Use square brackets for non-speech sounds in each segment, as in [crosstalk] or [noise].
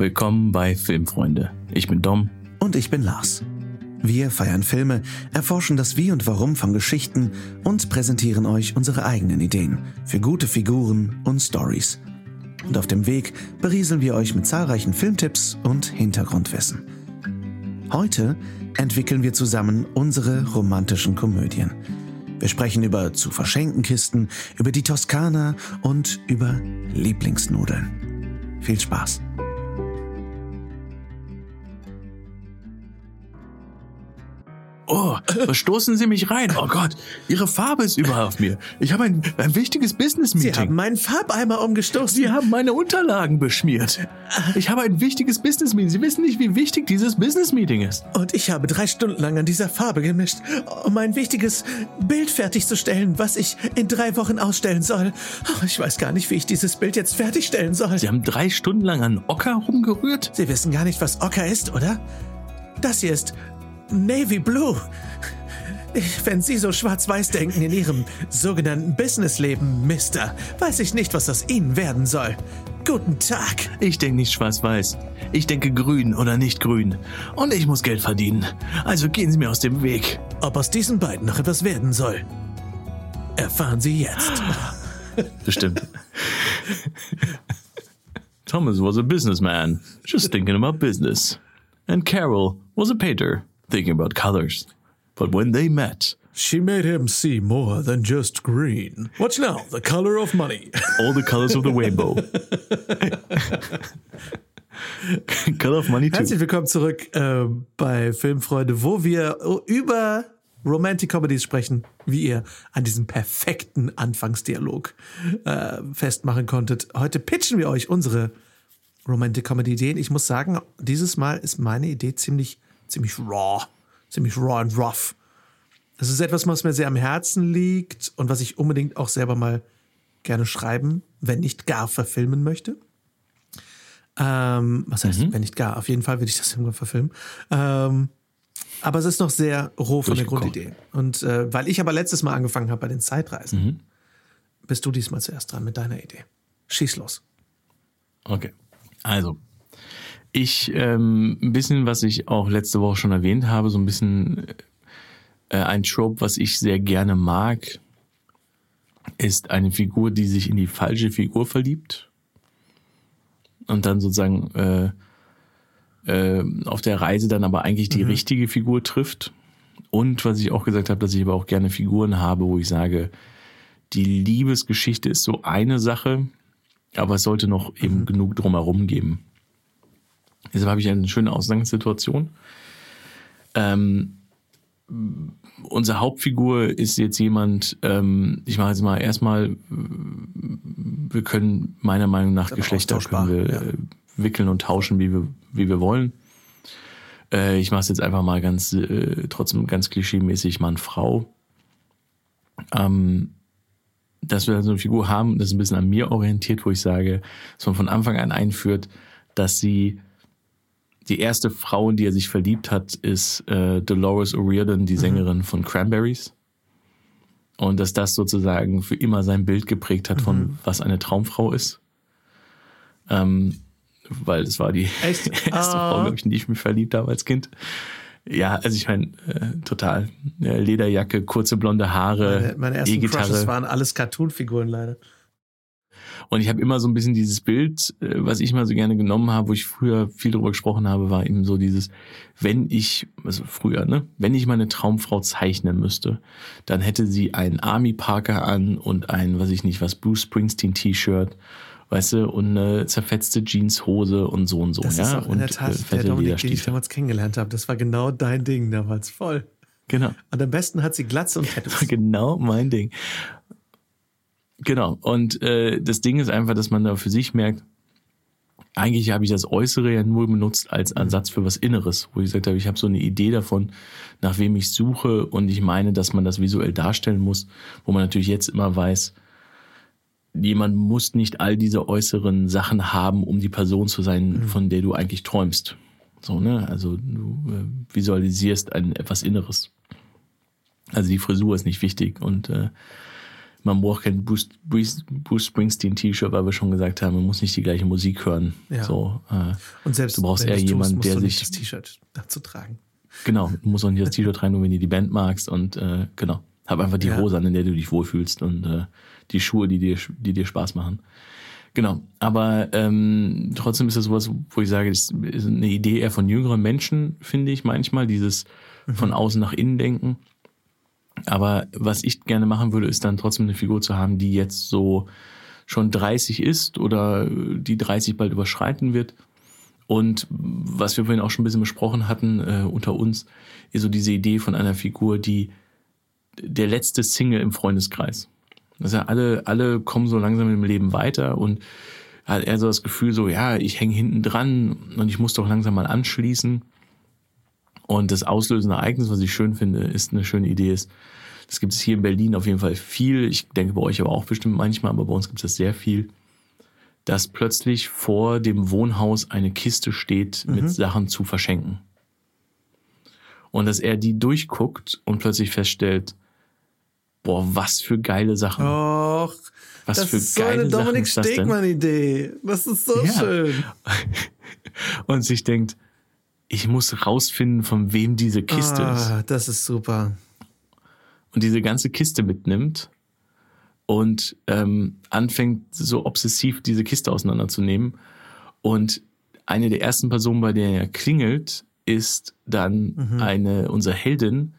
willkommen bei Filmfreunde. Ich bin Dom. Und ich bin Lars. Wir feiern Filme, erforschen das Wie und Warum von Geschichten und präsentieren euch unsere eigenen Ideen für gute Figuren und Stories. Und auf dem Weg berieseln wir euch mit zahlreichen Filmtipps und Hintergrundwissen. Heute entwickeln wir zusammen unsere romantischen Komödien. Wir sprechen über zu verschenken Kisten, über die Toskana und über Lieblingsnudeln. Viel Spaß! Oh, verstoßen Sie mich rein. Oh Gott, Ihre Farbe ist überall auf mir. Ich habe ein, ein wichtiges Sie Business-Meeting. haben meinen Farbeimer umgestoßen. Sie haben meine Unterlagen beschmiert. Ich habe ein wichtiges Business-Meeting. Sie wissen nicht, wie wichtig dieses Business-Meeting ist. Und ich habe drei Stunden lang an dieser Farbe gemischt, um ein wichtiges Bild fertigzustellen, was ich in drei Wochen ausstellen soll. Oh, ich weiß gar nicht, wie ich dieses Bild jetzt fertigstellen soll. Sie haben drei Stunden lang an Ocker rumgerührt? Sie wissen gar nicht, was Ocker ist, oder? Das hier ist Navy Blue. Wenn Sie so schwarz-weiß denken in Ihrem sogenannten Businessleben, Mister, weiß ich nicht, was aus Ihnen werden soll. Guten Tag. Ich denke nicht schwarz-weiß. Ich denke grün oder nicht grün. Und ich muss Geld verdienen. Also gehen Sie mir aus dem Weg. Ob aus diesen beiden noch etwas werden soll, erfahren Sie jetzt. Bestimmt. Thomas was a businessman, just thinking about business. And Carol was a painter, thinking about colors. But when they met, She made him see more than just green. Watch now, the color of money. [laughs] all the colors of the rainbow. [laughs] Color of Money 2. Herzlich willkommen zurück äh, bei Filmfreunde, wo wir über Romantic Comedies sprechen, wie ihr an diesem perfekten Anfangsdialog äh, festmachen konntet. Heute pitchen wir euch unsere Romantic Comedy Ideen. Ich muss sagen, dieses Mal ist meine Idee ziemlich, ziemlich raw, ziemlich raw and rough. Es ist etwas, was mir sehr am Herzen liegt und was ich unbedingt auch selber mal gerne schreiben, wenn nicht gar verfilmen möchte. Ähm, was heißt, wenn nicht gar? Auf jeden Fall würde ich das irgendwann verfilmen. Ähm, aber es ist noch sehr roh von der. Grundidee. Und äh, weil ich aber letztes Mal angefangen habe bei den Zeitreisen, bist du diesmal zuerst dran mit deiner Idee. Schieß los. Okay. Also, ich, ähm, ein bisschen, was ich auch letzte Woche schon erwähnt habe, so ein bisschen äh, ein Trope, was ich sehr gerne mag, ist eine Figur, die sich in die falsche Figur verliebt und dann sozusagen äh, äh, auf der Reise dann aber eigentlich die richtige Figur trifft. Und was ich auch gesagt habe, dass ich aber auch gerne Figuren habe, wo ich sage, die Liebesgeschichte ist so eine Sache, aber es sollte noch eben genug drumherum geben. Deshalb habe ich eine schöne Ausgangssituation. Ähm, unsere Hauptfigur ist jetzt jemand, ähm, ich mache jetzt mal erstmal, wir können meiner Meinung nach Geschlechter wir ja. äh, wickeln und tauschen, wie wir, wie wir wollen. Äh, ich mache es jetzt einfach mal ganz, äh, trotzdem ganz klischeemäßig Mann-Frau. Ähm, dass wir so eine Figur haben, das ist ein bisschen an mir orientiert, wo ich sage, dass man von Anfang an einführt, dass sie die erste Frau, in die er sich verliebt hat, ist äh, Dolores O'Riordan, die Sängerin von Cranberries. Und dass das sozusagen für immer sein Bild geprägt hat von was eine Traumfrau ist. Ähm, weil es war die Echt? [laughs] erste Ah. Frau, glaube ich, in die ich mich verliebt habe als Kind. Ja, also ich meine, äh, total. Äh, Lederjacke, kurze blonde Haare, Meine, meine ersten E-Gitarre. Crushes waren alles Cartoon-Figuren leider. Und ich habe immer so ein bisschen dieses Bild, äh, was ich mal so gerne genommen habe, wo ich früher viel drüber gesprochen habe, war eben so dieses, wenn ich, also früher, ne, wenn ich meine Traumfrau zeichnen müsste, dann hätte sie einen Army Parker an und ein, was ich nicht, was Bruce Springsteen T-Shirt, weißt du, und eine zerfetzte Jeanshose und so und so, Das ja, ist auch in und der Tat äh, der Dominik, den ich damals kennengelernt habe. Das war genau dein Ding damals. Voll. Genau. Und am besten hat sie Glatze und Tattoos. [laughs] genau mein Ding. Genau. Und äh, das Ding ist einfach, dass man da für sich merkt, eigentlich habe ich das Äußere ja nur benutzt als Ersatz für was Inneres, wo ich gesagt habe, ich habe so eine Idee davon, nach wem ich suche und ich meine, dass man das visuell darstellen muss, wo man natürlich jetzt immer weiß, jemand muss nicht all diese äußeren Sachen haben, um die Person zu sein, von der du eigentlich träumst. So, ne? Also du äh, visualisierst ein etwas Inneres. Also die Frisur ist nicht wichtig und äh, man braucht kein Bruce, Bruce, Bruce Springsteen T-Shirt, weil wir schon gesagt haben, man muss nicht die gleiche Musik hören. Ja. So, äh, Und selbst du brauchst eher tust, jemanden, der sich das T-Shirt dazu tragen. Genau, [laughs] du musst auch nicht das T-Shirt rein, nur wenn du die Band magst und äh, genau. Hab einfach die Ja. Hose an, in der du dich wohlfühlst und äh, die Schuhe, die dir, die dir Spaß machen. Genau, aber ähm, trotzdem ist das sowas, wo ich sage, das ist eine Idee eher von jüngeren Menschen, finde ich manchmal, dieses von außen nach innen denken. Aber was ich gerne machen würde, ist dann trotzdem eine Figur zu haben, die jetzt so schon 30 ist oder die 30 bald überschreiten wird. Und was wir vorhin auch schon ein bisschen besprochen hatten äh, unter uns, ist so diese Idee von einer Figur, die der letzte Single im Freundeskreis. Also alle, alle kommen so langsam im Leben weiter und hat er so das Gefühl so, ja, ich hänge hinten dran und ich muss doch langsam mal anschließen. Und das auslösende Ereignis, was ich schön finde, ist eine schöne Idee ist, das gibt es hier in Berlin auf jeden Fall viel. Ich denke bei euch aber auch bestimmt manchmal, aber bei uns gibt es das sehr viel, dass plötzlich vor dem Wohnhaus eine Kiste steht mit Sachen zu verschenken. Und dass er die durchguckt und plötzlich feststellt, boah, was für geile Sachen. Och, Was das für ist so geile eine Sachen Dominik? Stegmann-Idee. Das ist so Ja. schön. [laughs] Und sich denkt, ich muss rausfinden, von wem diese Kiste ist. Ah, das ist super. und diese ganze Kiste mitnimmt und ähm, anfängt so obsessiv diese Kiste auseinanderzunehmen. Und eine der ersten Personen, bei der er klingelt, ist dann eine unsere Heldin,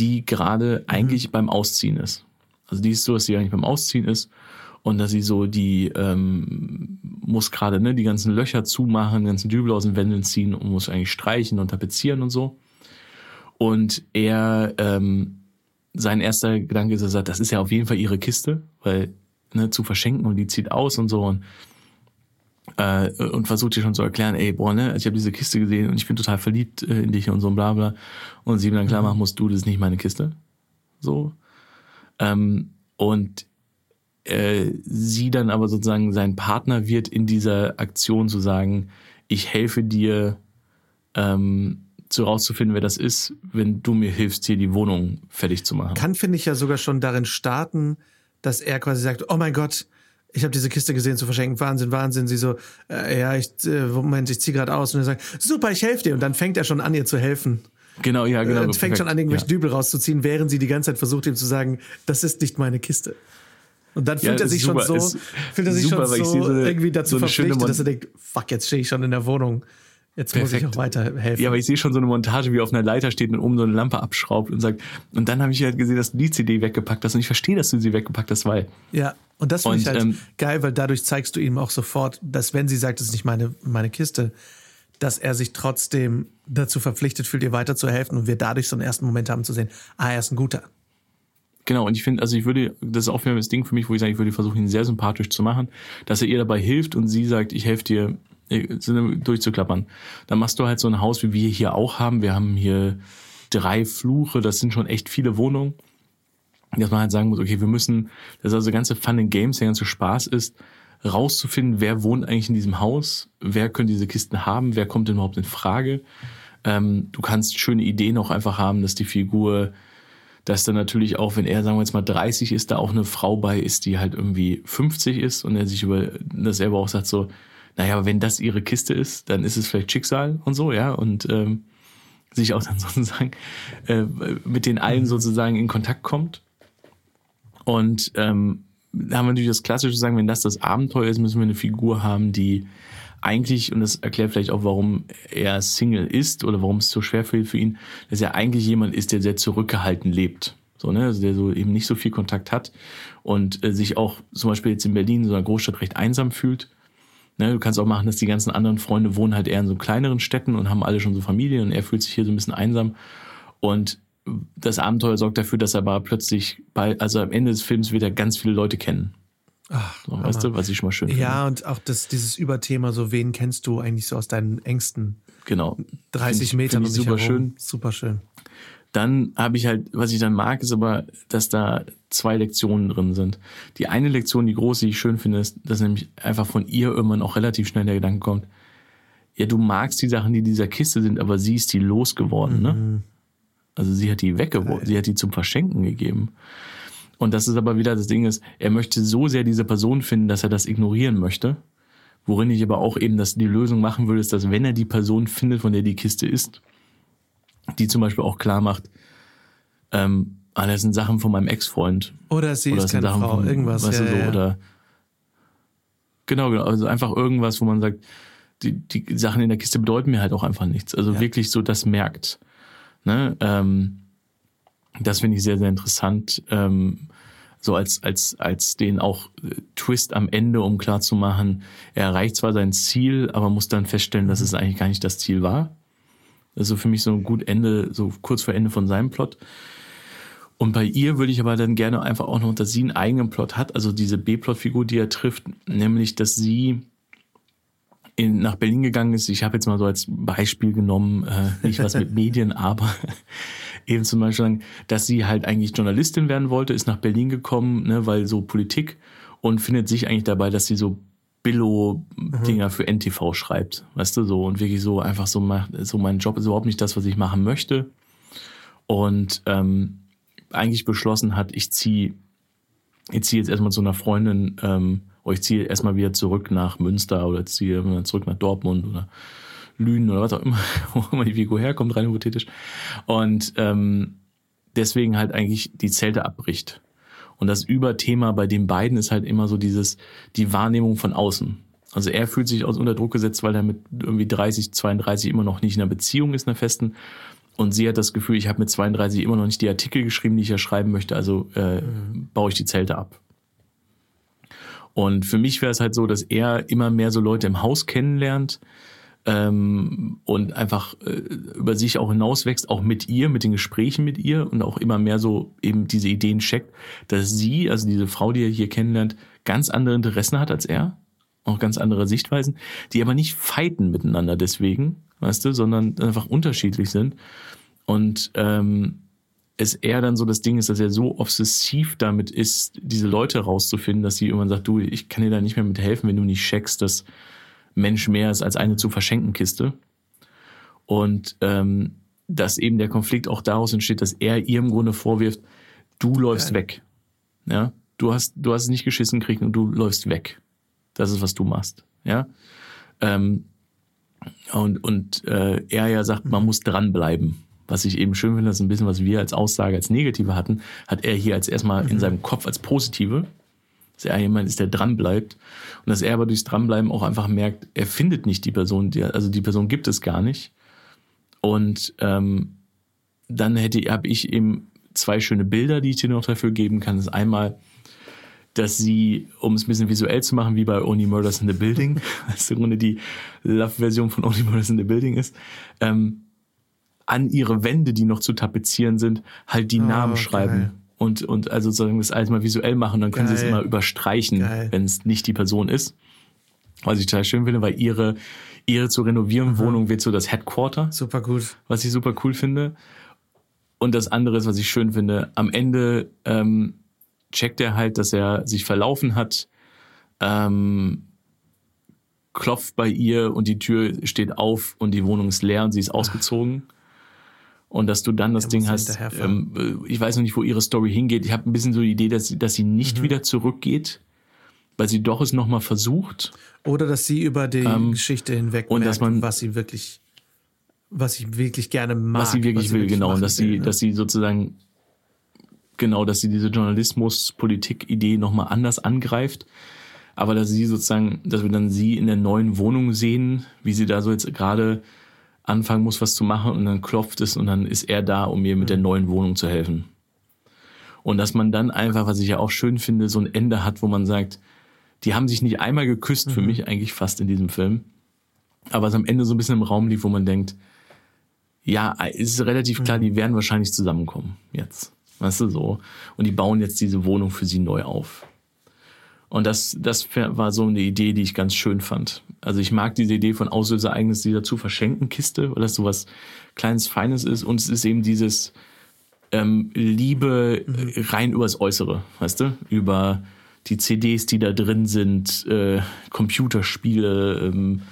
die gerade eigentlich beim Ausziehen ist. Also die ist so, dass sie eigentlich beim Ausziehen ist und dass sie so die ähm, muss gerade ne die ganzen Löcher zumachen, ganzen Dübel aus den Wänden ziehen und muss eigentlich streichen und tapezieren und so. Und er ähm, sein erster Gedanke ist, er sagt, das ist ja auf jeden Fall ihre Kiste, weil ne, zu verschenken und die zieht aus und so und äh, und versucht ihr schon zu erklären, ey, boah, ne, ich habe diese Kiste gesehen und ich bin total verliebt äh, in dich und so und bla bla. Und sie ihm dann klar machen muss, du, das ist nicht meine Kiste. So. Ähm, und äh, sie dann aber sozusagen sein Partner wird in dieser Aktion zu sagen, ich helfe dir, ähm, zu rauszufinden, wer das ist, wenn du mir hilfst, hier die Wohnung fertig zu machen. Kann, finde ich, ja sogar schon darin starten, dass er quasi sagt, oh mein Gott, ich habe diese Kiste gesehen zu verschenken, Wahnsinn, Wahnsinn. Sie so, äh, ja, ich, äh, Moment, ich ziehe gerade aus. Und er sagt, super, ich helfe dir. Und dann fängt er schon an, ihr zu helfen. Genau, ja, genau. Äh, und fängt schon an, irgendwelche ja. Dübel rauszuziehen, während sie die ganze Zeit versucht, ihm zu sagen, das ist nicht meine Kiste. Und dann fühlt Ja, er sich super, schon so, ist fühlt er sich super, schon so, so eine- irgendwie dazu so verpflichtet, dass er denkt, fuck, jetzt stehe ich schon in der Wohnung. Jetzt muss ich Perfekt. auch weiterhelfen. Ja, aber ich sehe schon so eine Montage, wie er auf einer Leiter steht und oben so eine Lampe abschraubt und sagt, und dann habe ich halt gesehen, dass du die CD weggepackt hast und ich verstehe, dass du sie weggepackt hast, weil Ja, und das finde ich halt ähm, geil, weil dadurch zeigst du ihm auch sofort, dass wenn sie sagt, das ist nicht meine, meine Kiste, dass er sich trotzdem dazu verpflichtet fühlt, ihr weiterzuhelfen und wir dadurch so einen ersten Moment haben zu sehen, ah, er ist ein guter. Genau, und ich finde, also ich würde, das ist auch wieder das Ding für mich, wo ich sage, ich würde versuchen, ihn sehr sympathisch zu machen, dass er ihr dabei hilft und sie sagt, ich helfe dir, äh, durchzuklappern. Dann machst du halt so ein Haus, wie wir hier auch haben. Wir haben hier drei Fluche, das sind schon echt viele Wohnungen. Dass man halt sagen muss, okay, wir müssen, dass also ganze Fun and Games, der ganze Spaß ist, rauszufinden, wer wohnt eigentlich in diesem Haus, wer können diese Kisten haben, wer kommt denn überhaupt in Frage. Ähm, du kannst schöne Ideen auch einfach haben, dass die Figur dass dann natürlich auch, wenn er, sagen wir jetzt mal 30 ist, da auch eine Frau bei ist, die halt irgendwie 50 ist und er sich über das selber auch sagt so, naja, wenn das ihre Kiste ist, dann ist es vielleicht Schicksal und so, ja, und ähm, sich auch dann [laughs] sozusagen äh, mit den allen sozusagen in Kontakt kommt. Und ähm, da haben wir natürlich das Klassische sagen, wenn das das Abenteuer ist, müssen wir eine Figur haben, die eigentlich, und das erklärt vielleicht auch, warum er Single ist oder warum es so schwer fällt für ihn, dass er eigentlich jemand ist, der sehr zurückgehalten lebt. So, ne, also der so eben nicht so viel Kontakt hat und äh, sich auch zum Beispiel jetzt in Berlin, so einer Großstadt, recht einsam fühlt. Ne, du kannst auch machen, dass die ganzen anderen Freunde wohnen halt eher in so kleineren Städten und haben alle schon so Familie und er fühlt sich hier so ein bisschen einsam. Und das Abenteuer sorgt dafür, dass er aber plötzlich bei, also am Ende des Films wird er ganz viele Leute kennen. Ach, So, weißt du, was ich schon mal schön finde. Ja, und auch das, dieses Überthema, so wen kennst du eigentlich so aus deinen engsten Genau. 30 Find ich- Metern find ich um dich super herum? schön. Super schön. Dann habe ich halt, was ich dann mag, ist aber, dass da zwei Lektionen drin sind. Die eine Lektion, die große, die ich schön finde, ist, dass nämlich einfach von ihr irgendwann auch relativ schnell der Gedanke kommt, ja, du magst die Sachen, die in dieser Kiste sind, aber sie ist die losgeworden, ne? Also sie hat die weggeworfen, sie hat die zum Verschenken gegeben. Und das ist aber wieder das Ding ist, er möchte so sehr diese Person finden, dass er das ignorieren möchte. Worin ich aber auch eben dass die Lösung machen würde, ist, dass wenn er die Person findet, von der die Kiste ist, die zum Beispiel auch klar macht, ähm, ah, das sind Sachen von meinem Ex-Freund. Oder sie Oder ist keine Sachen Frau, von, irgendwas. Weißt ja, du, so, ja. Oder genau, genau. Also einfach irgendwas, wo man sagt, die, die Sachen in der Kiste bedeuten mir halt auch einfach nichts. Also Ja. wirklich so das merkt. Ne? Ähm, das finde ich sehr, sehr interessant. Ähm, so als, als, als den auch äh, Twist am Ende, um klarzumachen, er erreicht zwar sein Ziel, aber muss dann feststellen, dass es eigentlich gar nicht das Ziel war. Also für mich so ein gut Ende, so kurz vor Ende von seinem Plot. Und bei ihr würde ich aber dann gerne einfach auch noch, dass sie einen eigenen Plot hat, also diese B-Plot-Figur, die er trifft, nämlich, dass sie in, nach Berlin gegangen ist. Ich habe jetzt mal so als Beispiel genommen, äh, nicht was mit Medien, [laughs] aber eben zum Beispiel, sagen, dass sie halt eigentlich Journalistin werden wollte, ist nach Berlin gekommen, ne, weil so Politik und findet sich eigentlich dabei, dass sie so Billo-Dinger für NTV schreibt, weißt du, so und wirklich so einfach so macht, so mein Job ist überhaupt nicht das, was ich machen möchte. Und ähm, eigentlich beschlossen hat, ich ziehe ich ziehe jetzt erstmal zu einer Freundin, ähm, oder ich ziehe erstmal wieder zurück nach Münster oder ziehe zurück nach Dortmund oder Lünen oder was auch immer, [laughs] wo immer die Figur herkommt, rein hypothetisch. Und ähm, deswegen halt eigentlich die Zelte abbricht. Und das Überthema bei den beiden ist halt immer so dieses, die Wahrnehmung von außen. Also er fühlt sich unter Druck gesetzt, weil er mit irgendwie 30, 32 immer noch nicht in einer Beziehung ist, einer festen. Und sie hat das Gefühl, ich habe mit 32 immer noch nicht die Artikel geschrieben, die ich ja schreiben möchte, also äh, baue ich die Zelte ab. Und für mich wäre es halt so, dass er immer mehr so Leute im Haus kennenlernt ähm, und einfach äh, über sich auch hinauswächst, auch mit ihr, mit den Gesprächen mit ihr und auch immer mehr so eben diese Ideen checkt, dass sie, also diese Frau, die er hier kennenlernt, ganz andere Interessen hat als er, auch ganz andere Sichtweisen, die aber nicht fighten miteinander deswegen, weißt du, sondern einfach unterschiedlich sind. Und ähm, es eher dann so das Ding ist, dass er so obsessiv damit ist, diese Leute rauszufinden, dass sie irgendwann sagt, du, ich kann dir da nicht mehr mit helfen, wenn du nicht checkst, dass Mensch mehr ist als eine zu verschenken Kiste. Und ähm, dass eben der Konflikt auch daraus entsteht, dass er ihr im Grunde vorwirft, du läufst weg. Ja, du hast, du hast es nicht geschissen gekriegt und du läufst weg. Das ist, was du machst. Ja. Ähm, und und äh, er ja sagt, man muss dranbleiben. Was ich eben schön finde, das ist ein bisschen, was wir als Aussage, als Negative hatten, hat er hier als erstmal in seinem Kopf als Positive. Dass er jemand ist, der dranbleibt. Und dass er aber durchs Dranbleiben auch einfach merkt, er findet nicht die Person, die, also die Person gibt es gar nicht. Und ähm, dann hätte habe ich eben zwei schöne Bilder, die ich dir noch dafür geben kann. Das ist einmal, dass sie, um es ein bisschen visuell zu machen, wie bei Only Murders in the Building, [laughs] was im Grunde die Love-Version von Only Murders in the Building ist, ähm, an ihre Wände, die noch zu tapezieren sind, halt die Oh, Namen geil. schreiben. Und, und also sozusagen das alles mal visuell machen, dann können sie es Geil. immer überstreichen, Geil. wenn es nicht die Person ist. Was ich total schön finde, weil ihre, ihre zu renovierende Wohnung wird so das Headquarter Super gut. was ich super cool finde. Und das andere ist, was ich schön finde, am Ende ähm, checkt er halt, dass er sich verlaufen hat, ähm, klopft bei ihr und die Tür steht auf und die Wohnung ist leer und sie ist ausgezogen. Und dass du dann das Ding hast, ähm, äh, ich weiß noch nicht, wo ihre Story hingeht. Ich habe ein bisschen so die Idee, dass sie, dass sie nicht wieder zurückgeht, weil sie doch es nochmal versucht. Oder dass sie über die Ähm, Geschichte hinweg und merkt, dass man- was sie wirklich, was sie wirklich gerne mag. was sie wirklich will, genau. Und dass sie, will, ne? dass sie sozusagen, genau, dass sie diese Journalismus-Politik-Idee nochmal anders angreift. Aber dass sie sozusagen, dass wir dann sie in der neuen Wohnung sehen, wie sie da so jetzt gerade anfangen muss, was zu machen und dann klopft es und dann ist er da, um ihr mit der neuen Wohnung zu helfen. Und dass man dann einfach, was ich ja auch schön finde, so ein Ende hat, wo man sagt, die haben sich nicht einmal geküsst, für mich eigentlich fast in diesem Film. Aber es am Ende so ein bisschen im Raum liegt, wo man denkt, ja, es ist relativ klar, die werden wahrscheinlich zusammenkommen jetzt. Weißt du so? Und die bauen jetzt diese Wohnung für sie neu auf. Und das, das war so eine Idee, die ich ganz schön fand. Also ich mag diese Idee von Auslösereignis dieser zu verschenken Kiste, weil das so was kleines, feines ist. Und es ist eben dieses ähm, Liebe äh, rein übers Äußere, weißt du? Über die CDs, die da drin sind, äh, Computerspiele, ähm,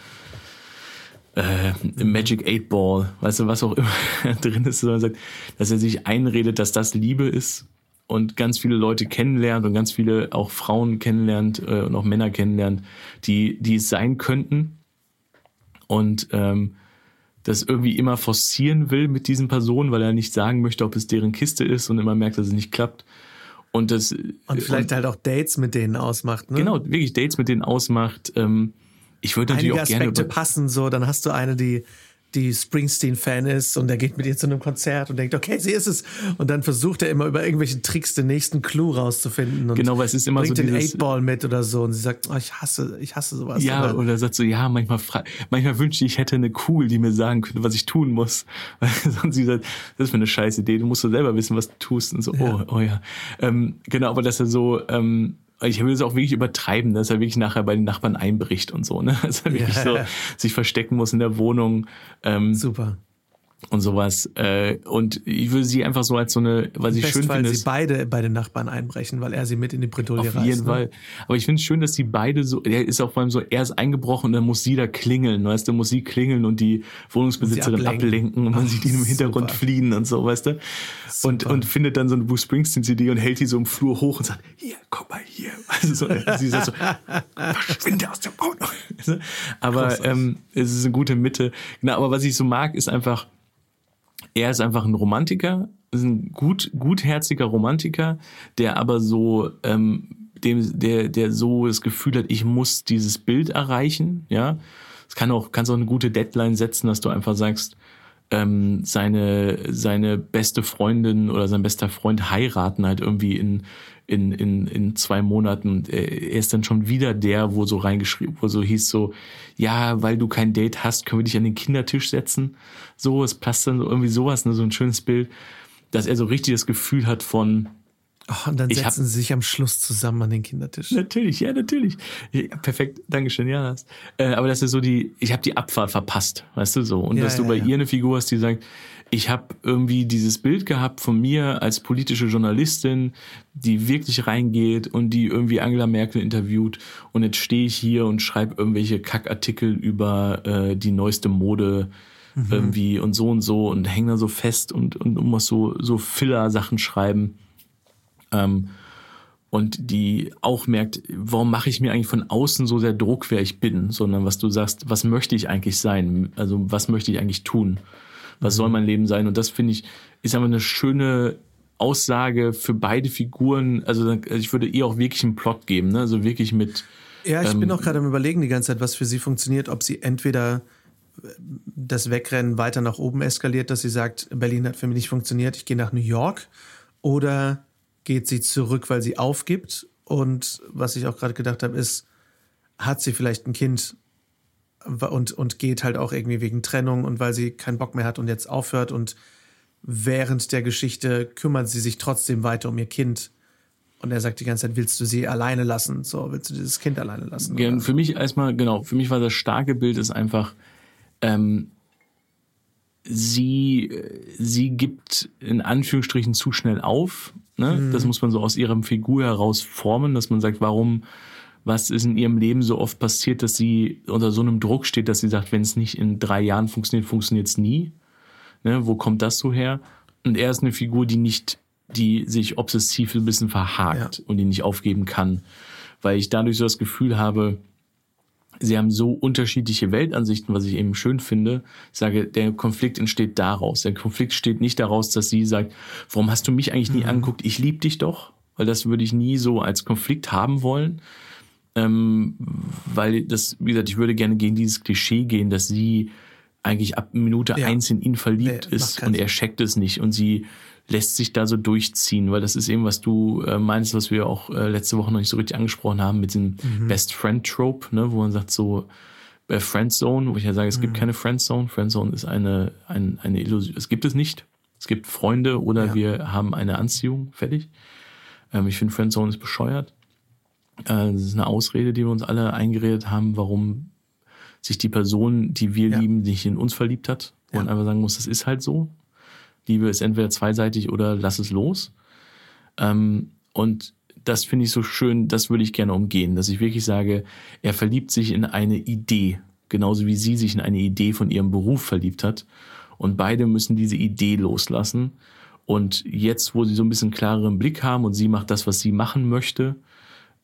äh, Magic 8 Ball, weißt du, was auch immer [laughs] drin ist, sondern sagt, dass er sich einredet, dass das Liebe ist und ganz viele Leute kennenlernt und ganz viele auch Frauen kennenlernt äh, und auch Männer kennenlernt, die, die es sein könnten. Und ähm, das irgendwie immer forcieren will mit diesen Personen, weil er nicht sagen möchte, ob es deren Kiste ist und immer merkt, dass es nicht klappt. Und das und vielleicht und, halt auch Dates mit denen ausmacht. Ne? Genau, wirklich Dates mit denen ausmacht. Ähm, ich würde natürlich Einige auch gerne Aspekte passen so, dann hast du eine, die die Springsteen-Fan ist und der geht mit ihr zu einem Konzert und denkt, okay, sie ist es. Und dann versucht er immer über irgendwelche Tricks den nächsten Clou rauszufinden. Und genau, weil es ist immer bringt so den Eightball mit oder so. Und sie sagt, oh, ich hasse, ich hasse sowas. Ja, Aber oder sagt so, ja, manchmal, manchmal wünschte ich, ich hätte eine Kugel, die mir sagen könnte, was ich tun muss. [laughs] Weil sonst sie sagt, das ist mir eine scheiß Idee, du musst doch selber wissen, was du tust. Und so, oh, oh ja. Ähm, genau, aber dass er so, ähm, ich will es auch wirklich übertreiben, dass er wirklich nachher bei den Nachbarn einbricht und so, ne? [laughs] Dass er wirklich Ja. so sich verstecken muss in der Wohnung. Ähm, super. Und sowas. Äh, und ich würde sie einfach so als so eine, was ich schön Bestfall finde, sie ist, beide bei den Nachbarn einbrechen, weil er sie mit in die Bredouille auf reißt. jeden ne? Fall. Aber ich finde es schön, dass die beide so, er ist auch vor allem so, er ist eingebrochen und dann muss sie da klingeln, weißt du, muss sie klingeln und die Wohnungsbesitzerin Und sie ablenken. ablenken und man sieht ihn im Hintergrund super. fliehen und so, weißt du. Und, Super. und findet dann so eine Bruce Springsteen CD und hält die so im Flur hoch und sagt, hier, guck mal hier. [laughs] Also so, sie sagt so, verschwinde aus dem Auto. Du? [laughs] Aber ähm, es ist eine gute Mitte. Genau, aber was ich so mag, ist einfach, er ist einfach ein Romantiker, ist ein gut, gutherziger Romantiker, der aber so, ähm, dem, der, der so das Gefühl hat, ich muss dieses Bild erreichen, ja. Es kann auch, kannst auch eine gute Deadline setzen, dass du einfach sagst, ähm, seine, seine beste Freundin oder sein bester Freund heiraten halt irgendwie in, in, in, in zwei Monaten. Er ist dann schon wieder der, wo so reingeschrieben, wo so hieß so, ja, weil du kein Date hast, können wir dich an den Kindertisch setzen. So, es passt dann so irgendwie sowas, ne, so ein schönes Bild, dass er so richtig das Gefühl hat von, Oh, und dann Ich setzen sie sich am Schluss zusammen an den Kindertisch. Natürlich, ja, natürlich. Ja, perfekt, Dankeschön, Janas. Äh, aber das ist so die, ich habe die Abfahrt verpasst, weißt du so. Und Ja, dass du ja, bei ja. ihr eine Figur hast, die sagt, ich habe irgendwie dieses Bild gehabt von mir als politische Journalistin, die wirklich reingeht und die irgendwie Angela Merkel interviewt. Und jetzt stehe ich hier und schreibe irgendwelche Kackartikel über äh, die neueste Mode Mhm. irgendwie und so und so und hänge da so fest und, und muss so, so Filler-Sachen schreiben. Ähm, und die auch merkt, warum mache ich mir eigentlich von außen so sehr Druck, wer ich bin, sondern was du sagst, was möchte ich eigentlich sein? Also was möchte ich eigentlich tun? Was soll mein Leben sein? Und das finde ich, ist aber eine schöne Aussage für beide Figuren. Also ich würde ihr auch wirklich einen Plot geben, ne? Also wirklich mit, Ja, ich Ähm, bin auch gerade am überlegen die ganze Zeit, was für sie funktioniert, ob sie entweder äh, das Wegrennen weiter nach oben eskaliert, dass sie sagt, Berlin hat für mich nicht funktioniert, ich gehe nach New York, oder geht sie zurück, weil sie aufgibt und was ich auch gerade gedacht habe, ist, hat sie vielleicht ein Kind und, und geht halt auch irgendwie wegen Trennung und weil sie keinen Bock mehr hat und jetzt aufhört und während der Geschichte kümmert sie sich trotzdem weiter um ihr Kind. Und er sagt die ganze Zeit, willst du sie alleine lassen? So, willst du dieses Kind alleine lassen? Ja, für mich erstmal, genau, für mich war das starke Bild ist einfach, ähm, sie, sie gibt in Anführungsstrichen zu schnell auf. Ne? Das muss man so aus ihrer Figur heraus formen, dass man sagt, warum, was ist in ihrem Leben so oft passiert, dass sie unter so einem Druck steht, dass sie sagt, wenn es nicht in drei Jahren funktioniert, funktioniert es nie. Ne? Wo kommt das so her? Und er ist eine Figur, die nicht, die sich obsessiv ein bisschen verhakt Ja. und die nicht aufgeben kann. Weil ich dadurch so das Gefühl habe, sie haben so unterschiedliche Weltansichten, was ich eben schön finde. Ich sage, der Konflikt entsteht daraus. Der Konflikt steht nicht daraus, dass sie sagt, warum hast du mich eigentlich nie angeguckt? Ich liebe dich doch. Weil das würde ich nie so als Konflikt haben wollen. Ähm, weil das, wie gesagt, ich würde gerne gegen dieses Klischee gehen, dass sie eigentlich ab Minute Ja. eins in ihn verliebt Nee, ist und er checkt es nicht und sie lässt sich da so durchziehen, weil das ist eben, was du äh, meinst, was wir auch äh, letzte Woche noch nicht so richtig angesprochen haben mit dem Mhm. Best Friend Trope, ne, wo man sagt so äh, Friendzone, wo ich ja sage, es gibt Mhm. keine Friendzone. Friendzone ist eine, ein, eine Illusion. Es gibt es nicht. Es gibt Freunde oder Ja. wir haben eine Anziehung, fertig. Ähm, ich finde Friendzone ist bescheuert. Äh, das ist eine Ausrede, die wir uns alle eingeredet haben, warum sich die Person, die wir Ja. lieben, nicht in uns verliebt hat. Wo man Ja. einfach sagen muss, das ist halt so. Liebe ist entweder zweiseitig oder lass es los. Ähm, und das finde ich so schön, das würde ich gerne umgehen, dass ich wirklich sage, er verliebt sich in eine Idee, genauso wie sie sich in eine Idee von ihrem Beruf verliebt hat. Und beide müssen diese Idee loslassen. Und jetzt, wo sie so ein bisschen klareren Blick haben und sie macht das, was sie machen möchte,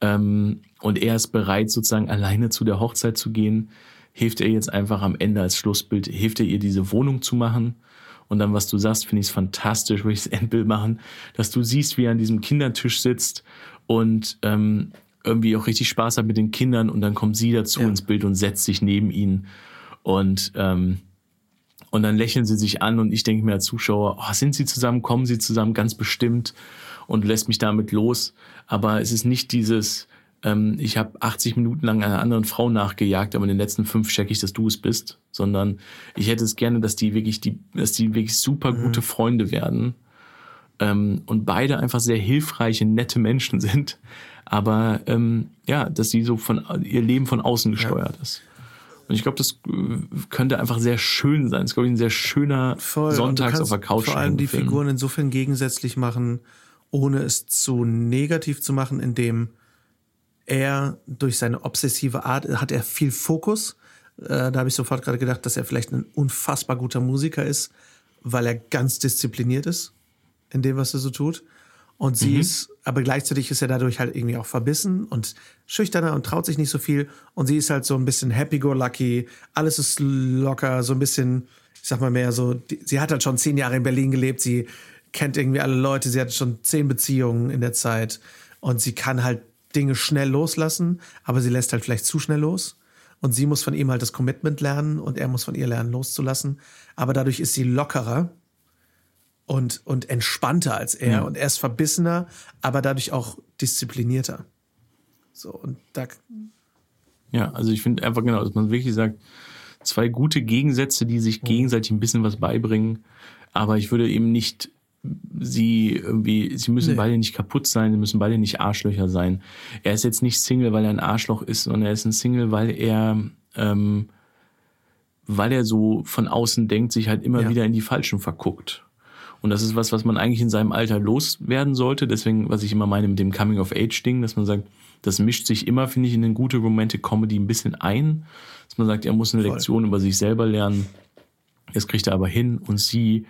ähm, und er ist bereit, sozusagen alleine zu der Hochzeit zu gehen, hilft er jetzt einfach am Ende als Schlussbild, hilft er ihr diese Wohnung zu machen. Und dann, was du sagst, finde ich es fantastisch, würde ich das [laughs] Endbild machen, dass du siehst, wie er an diesem Kindertisch sitzt und ähm, irgendwie auch richtig Spaß hat mit den Kindern und dann kommt sie dazu Ja. ins Bild und setzt sich neben ihn und ähm, und dann lächeln sie sich an und ich denke mir als Zuschauer, oh, sind sie zusammen, kommen sie zusammen, ganz bestimmt und lässt mich damit los. Aber es ist nicht dieses, ähm, ich habe 80 Minuten lang einer anderen Frau nachgejagt, aber in den letzten fünf checke ich, dass du es bist, sondern ich hätte es gerne, dass die wirklich, die, dass die wirklich super gute Freunde werden ähm, und beide einfach sehr hilfreiche, nette Menschen [laughs] sind, aber ähm, ja, dass sie so von ihr Leben von außen gesteuert ist. Und ich glaube, das äh, könnte einfach sehr schön sein. Es ist, glaube ich, ein sehr schöner Voll. Sonntags auf der Couch Vor allem die. Figuren insofern gegensätzlich machen, ohne es zu negativ zu machen, indem er durch seine obsessive Art hat er viel Fokus. Äh, da habe ich sofort gerade gedacht, dass er vielleicht ein unfassbar guter Musiker ist, weil er ganz diszipliniert ist in dem, was er so tut. Und sie ist, aber gleichzeitig ist er dadurch halt irgendwie auch verbissen und schüchterner und traut sich nicht so viel. Und sie ist halt so ein bisschen happy-go-lucky. Alles ist locker, so ein bisschen, ich sag mal mehr so, die, sie hat halt schon zehn Jahre in Berlin gelebt. Sie kennt irgendwie alle Leute. Sie hat schon zehn Beziehungen in der Zeit. Und sie kann halt Dinge schnell loslassen, aber sie lässt halt vielleicht zu schnell los. Und sie muss von ihm halt das Commitment lernen und er muss von ihr lernen loszulassen. Aber dadurch ist sie lockerer und, und entspannter als er. Und er ist verbissener, aber dadurch auch disziplinierter. So, und da, Ja, also ich finde einfach genau, dass man wirklich sagt, zwei gute Gegensätze, die sich gegenseitig ein bisschen was beibringen, aber ich würde eben nicht sie irgendwie, sie müssen Nee. beide nicht kaputt sein, sie müssen beide nicht Arschlöcher sein. Er ist jetzt nicht Single, weil er ein Arschloch ist, sondern er ist ein Single, weil er, ähm, weil er so von außen denkt, sich halt immer Ja. wieder in die Falschen verguckt. Und das ist was, was man eigentlich in seinem Alter loswerden sollte. Deswegen, was ich immer meine mit dem Coming-of-Age-Ding, dass man sagt, das mischt sich immer, finde ich, in eine gute Romantic Comedy ein bisschen ein. Dass man sagt, er muss eine Voll. Lektion über sich selber lernen. Das kriegt er aber hin. Und sie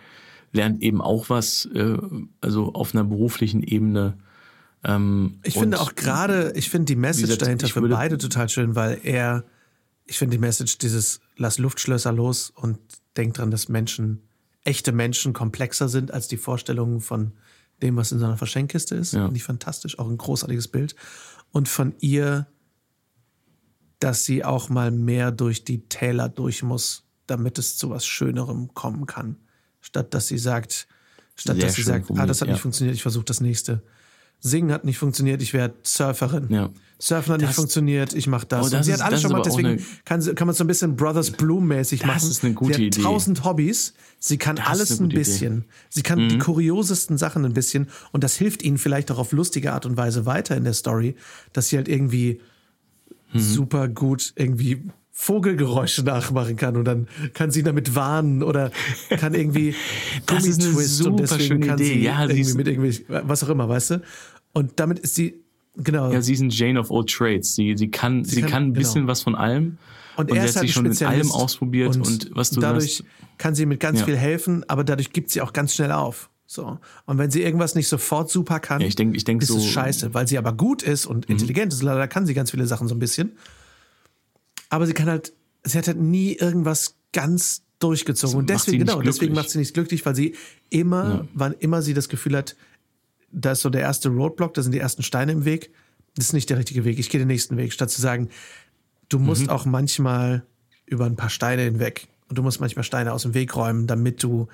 lernt eben auch was, äh, also auf einer beruflichen Ebene. Ähm, ich finde auch gerade, ich finde die Message gesagt, dahinter für beide total schön, weil er, ich finde die Message dieses Lass Luftschlösser los und denk dran, dass Menschen, echte Menschen komplexer sind als die Vorstellungen von dem, was in so einer Verschenkkiste ist. Ja. Finde ich fantastisch, auch ein großartiges Bild. Und von ihr, dass sie auch mal mehr durch die Täler durch muss, damit es zu was Schönerem kommen kann. Statt dass sie sagt, statt Sehr dass sie sagt, ah, das hat ja. nicht funktioniert, ich versuche das nächste. Singen hat nicht funktioniert, ich werde Surferin. Ja. Surfen hat nicht Das- funktioniert, ich mache das. Oh, das und sie ist- hat alles das schon auch deswegen eine- kann, kann man so ein bisschen Brothers Bloom-mäßig Das machen. ist eine gute sie hat Idee. tausend Hobbys, sie kann Das alles ein gute Idee. Mhm. bisschen. Sie kann die kuriosesten Sachen ein bisschen und das hilft ihnen vielleicht auch auf lustige Art und Weise weiter in der Story, dass sie halt irgendwie Mhm. super gut irgendwie Vogelgeräusche nachmachen kann und dann kann sie damit warnen oder kann irgendwie [laughs] Das ist eine und super deswegen schöne kann Idee. sie Ja, sie irgendwie ist- mit irgendwie was auch immer, weißt du? Und damit ist sie genau Ja, sie ist ein Jane of all trades. Sie, sie kann, sie, kann- kann, ein bisschen genau. was von allem. Und, und er sie ist hat halt sich schon in allem ausprobiert und, was du dadurch sagst. kann sie mit ganz Ja. viel helfen, aber dadurch gibt sie auch ganz schnell auf. So. Und wenn sie irgendwas nicht sofort super kann, Ja, ich denk- ich denk ist so- Mhm. es scheiße, weil sie aber gut ist und intelligent ist. Leider kann sie ganz viele Sachen so ein bisschen. Aber sie kann halt, sie hat halt nie irgendwas ganz durchgezogen. Und deswegen, genau, deswegen glücklich. macht sie nicht glücklich, weil sie immer, wann immer sie das Gefühl hat, da ist so der erste Roadblock, da sind die ersten Steine im Weg. Das ist nicht der richtige Weg. Ich gehe den nächsten Weg, statt zu sagen, du musst auch manchmal über ein paar Steine hinweg und du musst manchmal Steine aus dem Weg räumen, damit du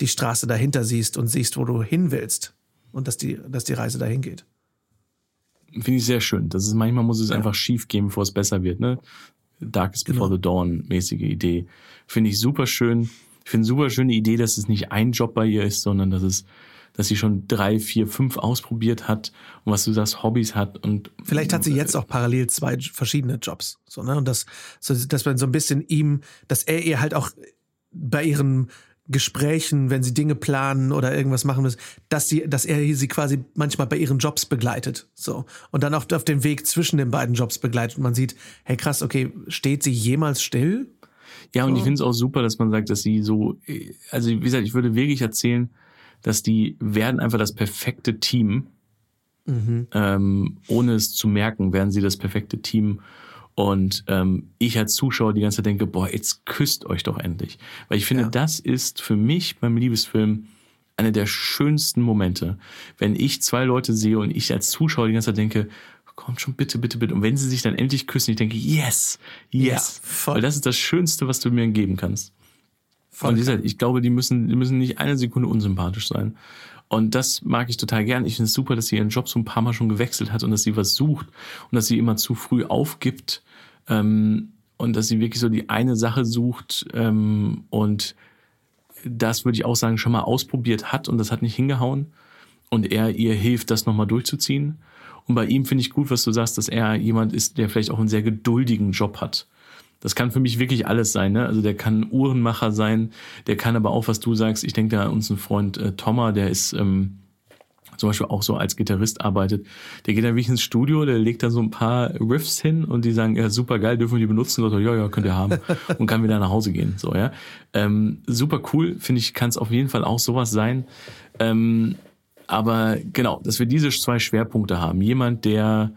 die Straße dahinter siehst und siehst, wo du hin willst und dass die, dass die Reise dahin geht. Finde ich sehr schön. Das ist, manchmal muss es einfach schief gehen, bevor es besser wird, ne? Darkest Genau. Before the Dawn mäßige Idee. Finde ich super schön. Ich finde super schöne Idee, dass es nicht ein Job bei ihr ist, sondern dass es, dass sie schon drei, vier, fünf ausprobiert hat und was du sagst, Hobbys hat und Vielleicht hat sie jetzt auch parallel zwei verschiedene Jobs. So, ne? Und das, so, dass man so ein bisschen ihm, dass er ihr halt auch bei ihren Gesprächen, wenn sie Dinge planen oder irgendwas machen muss, dass sie, dass er sie quasi manchmal bei ihren Jobs begleitet. So. Und dann auch auf dem Weg zwischen den beiden Jobs begleitet. Und man sieht, hey krass, okay, steht sie jemals still? Ja, und ich finde es auch super, dass man sagt, dass sie so, also wie gesagt, ich würde wirklich erzählen, dass die werden einfach das perfekte Team. Ähm, ohne es zu merken, werden sie das perfekte Team. Und ähm, ich als Zuschauer die ganze Zeit denke, boah, jetzt küsst euch doch endlich. Weil ich finde, Ja. das ist für mich beim Liebesfilm einer der schönsten Momente. Wenn ich zwei Leute sehe und ich als Zuschauer die ganze Zeit denke, kommt schon bitte, bitte, bitte. Und wenn sie sich dann endlich küssen, ich denke, yes, yes. Ja, voll. Weil das ist das Schönste, was du mir geben kannst. Voll Und wie gesagt, ich glaube, die müssen, die müssen nicht eine Sekunde unsympathisch sein. Und das mag ich total gern. Ich finde es super, dass sie ihren Job so ein paar Mal schon gewechselt hat und dass sie was sucht und dass sie immer zu früh aufgibt ähm, und dass sie wirklich so die eine Sache sucht ähm, und das würde ich auch sagen, schon mal ausprobiert hat und das hat nicht hingehauen und er ihr hilft, das nochmal durchzuziehen. Und bei ihm finde ich gut, was du sagst, dass er jemand ist, der vielleicht auch einen sehr geduldigen Job hat. Das kann für mich wirklich alles sein. Ne? Also der kann Uhrenmacher sein, der kann aber auch, was du sagst, ich denke da an unseren Freund äh, Thomas, der ist ähm, zum Beispiel auch so als Gitarrist arbeitet. Der geht dann wirklich ins Studio, der legt da so ein paar Riffs hin und die sagen, ja, super geil, dürfen wir die benutzen? Und so, ja, ja, könnt ihr haben. [laughs] und kann wieder nach Hause gehen. So, ja. Ähm, super cool, finde ich, kann es auf jeden Fall auch sowas sein. Ähm, aber genau, dass wir diese zwei Schwerpunkte haben. Jemand, der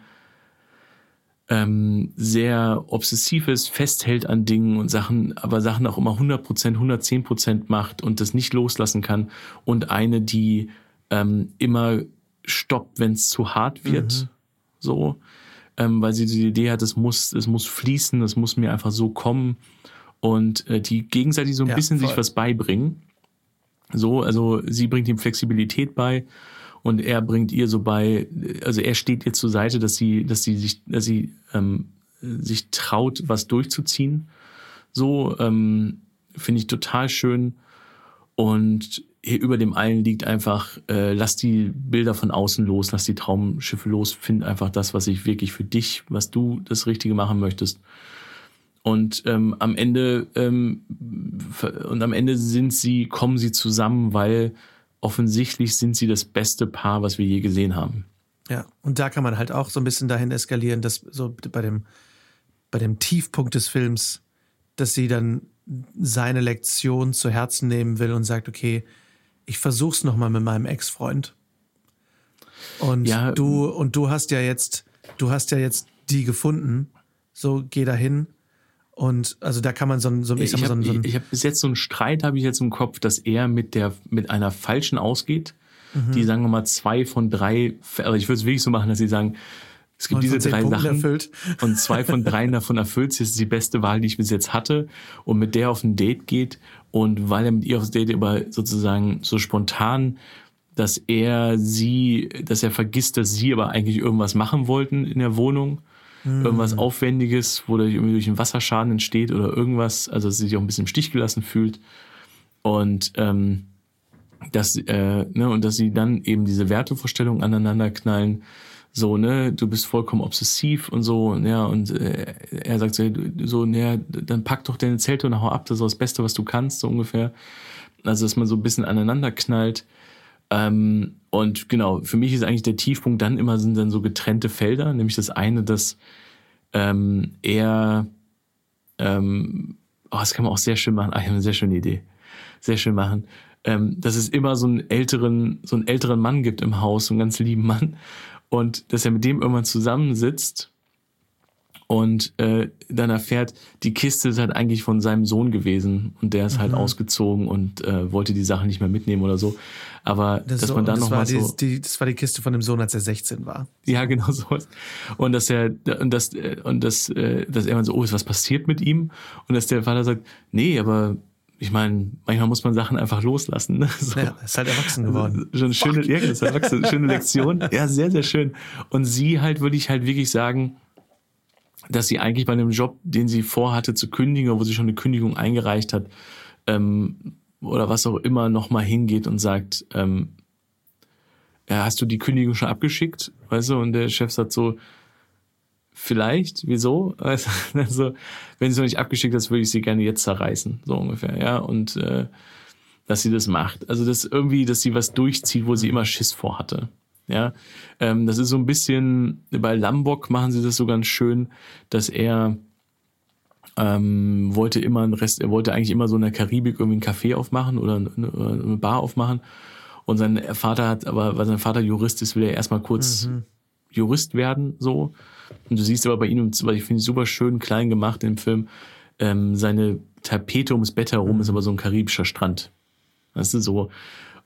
ähm, sehr obsessiv ist, festhält an Dingen und Sachen, aber Sachen auch immer 100%, 110% macht und das nicht loslassen kann. Und eine, die ähm, immer stoppt, wenn es zu hart wird. So. Ähm, weil sie die Idee hat, es muss, es muss fließen, es muss mir einfach so kommen. Und äh, die gegenseitig so ein Ja, bisschen sich voll. was beibringen. So, also sie bringt ihm Flexibilität bei und er bringt ihr so bei, also er steht ihr zur Seite, dass sie, dass sie sich, dass sie ähm, sich traut, was durchzuziehen. So ähm, finde ich total schön. Und hier über dem allen liegt einfach, äh, lass die Bilder von außen los, lass die Traumschiffe los, find einfach das, was ich wirklich für dich, was du das Richtige machen möchtest. Und ähm, am Ende ähm, und am Ende sind sie, kommen sie zusammen, weil offensichtlich sind sie das beste Paar, was wir je gesehen haben. Ja, und da kann man halt auch so ein bisschen dahin eskalieren, dass so bei dem, bei dem Tiefpunkt des Films, dass sie dann seine Lektion zu Herzen nehmen will und sagt, okay, ich versuch's nochmal mit meinem Ex-Freund. Und Ja, du, und du hast ja jetzt, du hast ja jetzt die gefunden. So, geh dahin. Und also da kann man so ein, so, ich Ich, so, habe ein, so ein ich hab bis jetzt so einen Streit, habe ich jetzt im Kopf, dass er mit der mit einer falschen ausgeht, Mhm. die sagen wir mal zwei von drei, also ich würde es wirklich so machen, dass sie sagen, es gibt diese drei Punkten Sachen erfüllt. und zwei von dreien [laughs] davon erfüllt. Das ist die beste Wahl, die ich bis jetzt hatte und mit der auf ein Date geht und weil er mit ihr aufs Date aber sozusagen so spontan dass er sie, dass er vergisst, dass sie aber eigentlich irgendwas machen wollten in der Wohnung. Irgendwas Aufwendiges, wo da irgendwie durch einen Wasserschaden entsteht oder irgendwas, also dass sie sich auch ein bisschen im Stich gelassen fühlt. Und ähm, dass, äh, ne, und dass sie dann eben diese Wertevorstellungen aneinander knallen. So, ne, du bist vollkommen obsessiv und so, ja, und äh, er sagt so, so, ne, dann pack doch deine Zelte und hau ab, das ist das Beste, was du kannst, so ungefähr. Also, dass man so ein bisschen aneinander knallt. Ähm, und genau, für mich ist eigentlich der Tiefpunkt dann immer sind dann so getrennte Felder, nämlich das eine, dass ähm, er, ähm, oh, das kann man auch sehr schön machen. Ah, ich habe eine sehr schöne Idee. Sehr schön machen. Ähm, dass es immer so einen älteren, so einen älteren Mann gibt im Haus, so einen ganz lieben Mann. Und dass er mit dem irgendwann zusammensitzt und äh, dann erfährt, die Kiste ist halt eigentlich von seinem Sohn gewesen und der ist halt ausgezogen und äh, wollte die Sachen nicht mehr mitnehmen oder so. Aber das, dass so, man dann das, war nochmal die, so. die, das war die Kiste von dem Sohn, als er 16 war. Ja, genau sowas. Und dass er und dass äh, und dass äh, dass er dann so, oh, ist was passiert mit ihm? Und dass der Vater sagt, nee, aber ich meine, manchmal muss man Sachen einfach loslassen. Ne? [laughs] So. Ja, ist halt erwachsen geworden. Schon eine schöne, ja, ist erwachsen, schöne Lektion. [laughs] Ja, sehr, sehr schön. Und sie halt, würde ich halt wirklich sagen, dass sie eigentlich bei einem Job, den sie vorhatte zu kündigen, wo sie schon eine Kündigung eingereicht hat, ähm, oder was auch immer, nochmal hingeht und sagt, ähm, ja, hast du die Kündigung schon abgeschickt? Weißt du, und der Chef sagt so, vielleicht, wieso? [laughs] Also, wenn sie es noch nicht abgeschickt hast, würde ich sie gerne jetzt zerreißen, so ungefähr, ja, und äh, dass sie das macht. Also das irgendwie, dass sie was durchzieht, wo sie immer Schiss vor hatte. Ja, ähm, das ist so ein bisschen, bei Lambok machen sie das so ganz schön, dass er ähm, wollte immer ein Rest, er wollte eigentlich immer so in der Karibik irgendwie ein Café aufmachen oder eine, eine Bar aufmachen. Und sein Vater hat, aber weil sein Vater Jurist ist, will er erstmal kurz Jurist werden, so. Und du siehst aber bei ihm, weil ich finde es super schön klein gemacht im Film, ähm, seine Tapete ums Bett herum ist aber so ein karibischer Strand. Das ist so.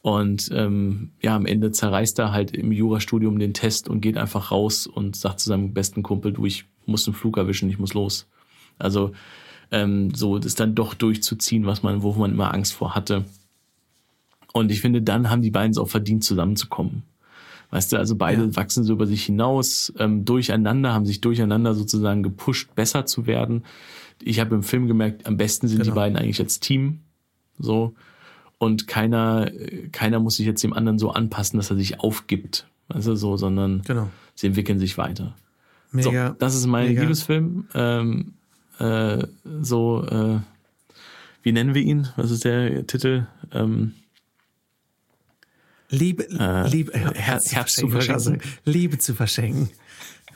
Und ähm, ja, am Ende zerreißt er halt im Jurastudium den Test und geht einfach raus und sagt zu seinem besten Kumpel, du, ich muss den Flug erwischen, ich muss los. Also ähm, so das dann doch durchzuziehen, was man, wo man immer Angst vor hatte. Und ich finde, dann haben die beiden es auch verdient, zusammenzukommen. Weißt du, also beide Ja. wachsen so über sich hinaus, ähm, durcheinander, haben sich durcheinander sozusagen gepusht, besser zu werden. Ich habe im Film gemerkt, am besten sind die Genau. beiden eigentlich als Team. So. Und keiner, keiner muss sich jetzt dem anderen so anpassen, dass er sich aufgibt. Weißt du, so, sondern Genau. sie entwickeln sich weiter. Mega. So, das ist mein mega. Liebesfilm. Ähm, äh, so, äh, wie nennen wir ihn? Was ist der Titel? Ähm, Liebe, Äh, Liebe, Herz- Herz zu verschenken. Liebe zu verschenken.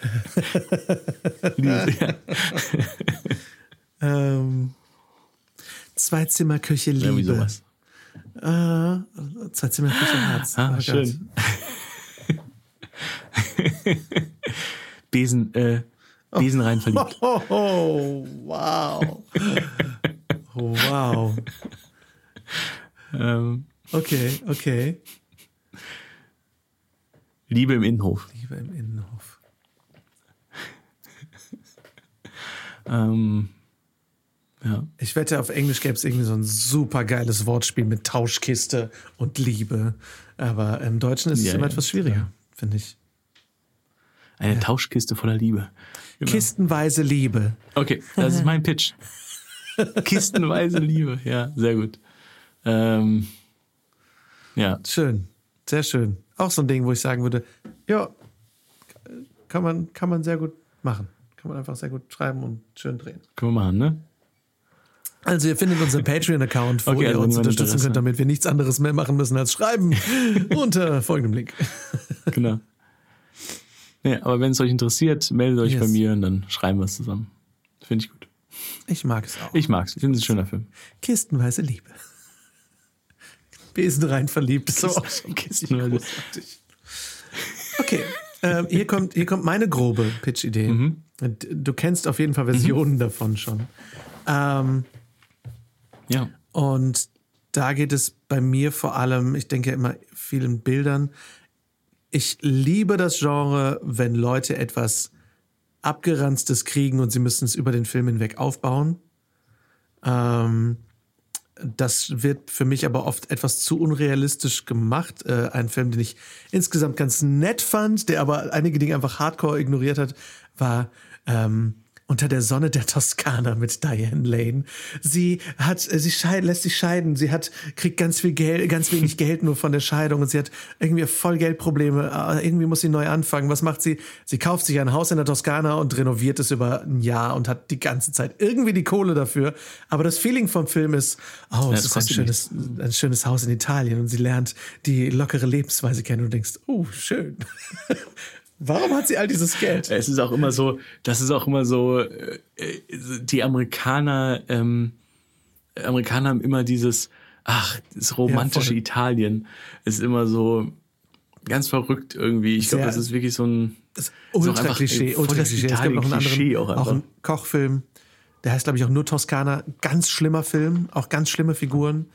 [laughs] ja, Ähm, Zweizimmerküche Liebe. irgendwie sowas. Äh, Zweizimmerküche Herz. Ah, Oh schön. [laughs] Besen, äh, Besen rein verliebt. Oh, oh, wow. Oh, wow. Ähm, Okay, okay. Liebe im Innenhof. Liebe im Innenhof. Ähm, ja. Ich wette, auf Englisch gäbe es irgendwie so ein super geiles Wortspiel mit Tauschkiste und Liebe. Aber im Deutschen ist es Ja, immer ja, etwas schwieriger, finde ich. Eine Tauschkiste voller Liebe. Genau. Kistenweise Liebe. Okay, das ist mein Pitch. [laughs] Kistenweise Liebe. Ja, sehr gut. Ähm, ja, Schön. Sehr schön. Auch so ein Ding, wo ich sagen würde, ja, kann man, kann man sehr gut machen. Kann man einfach sehr gut schreiben und schön drehen. können wir machen, ne? Also ihr findet unseren Patreon-Account, wo Okay, ihr also uns niemand unterstützen Interesse. könnt, damit wir nichts anderes mehr machen müssen als schreiben. [laughs] unter folgendem Link. Genau. Ja, aber wenn es euch interessiert, meldet euch Yes. bei mir und dann schreiben wir es zusammen. Finde ich gut. Ich mag es auch. Ich mag's. Ich finde es ein schöner Film. Kistenweise Liebe. Besen rein verliebt. Schon Kistenweise. Okay, ähm, hier, kommt, hier kommt meine grobe Pitch-Idee. Mhm. Du kennst auf jeden Fall Versionen davon schon. Ähm, Ja. und da geht es bei mir vor allem, ich denke immer viel in Bildern. Ich liebe das Genre, wenn Leute etwas Abgeranztes kriegen und sie müssen es über den Film hinweg aufbauen. Ähm, das wird für mich aber oft etwas zu unrealistisch gemacht. Äh, ein Film, den ich insgesamt ganz nett fand, der aber einige Dinge einfach hardcore ignoriert hat, war ähm, unter der Sonne der Toskana mit Diane Lane. Sie hat, äh, sie scheid, lässt sich scheiden. Sie hat, kriegt ganz viel Geld, ganz wenig Geld nur von der Scheidung und sie hat irgendwie voll Geldprobleme. Äh, Irgendwie muss sie neu anfangen. Was macht sie? Sie kauft sich ein Haus in der Toskana und renoviert es über ein Jahr und hat die ganze Zeit irgendwie die Kohle dafür. Aber das Feeling vom Film ist, oh, Ja, es ist ein schönes, ein schönes Haus in Italien und sie lernt die lockere Lebensweise kennen und du denkst, oh, schön. [laughs] Warum hat sie all dieses Geld? Es ist auch immer so, das ist auch immer so, äh, äh, die Amerikaner, ähm, Amerikaner haben immer dieses, ach, das romantische voll. Italien. Ist immer so ganz verrückt irgendwie. Ich glaube, das ist wirklich so ein Das ultra Klischee, ultra Klischee. Es gibt noch einen anderen, auch auch, einen Kochfilm, der heißt, glaube ich, auch nur Toskana. Ganz schlimmer Film, auch ganz schlimme Figuren.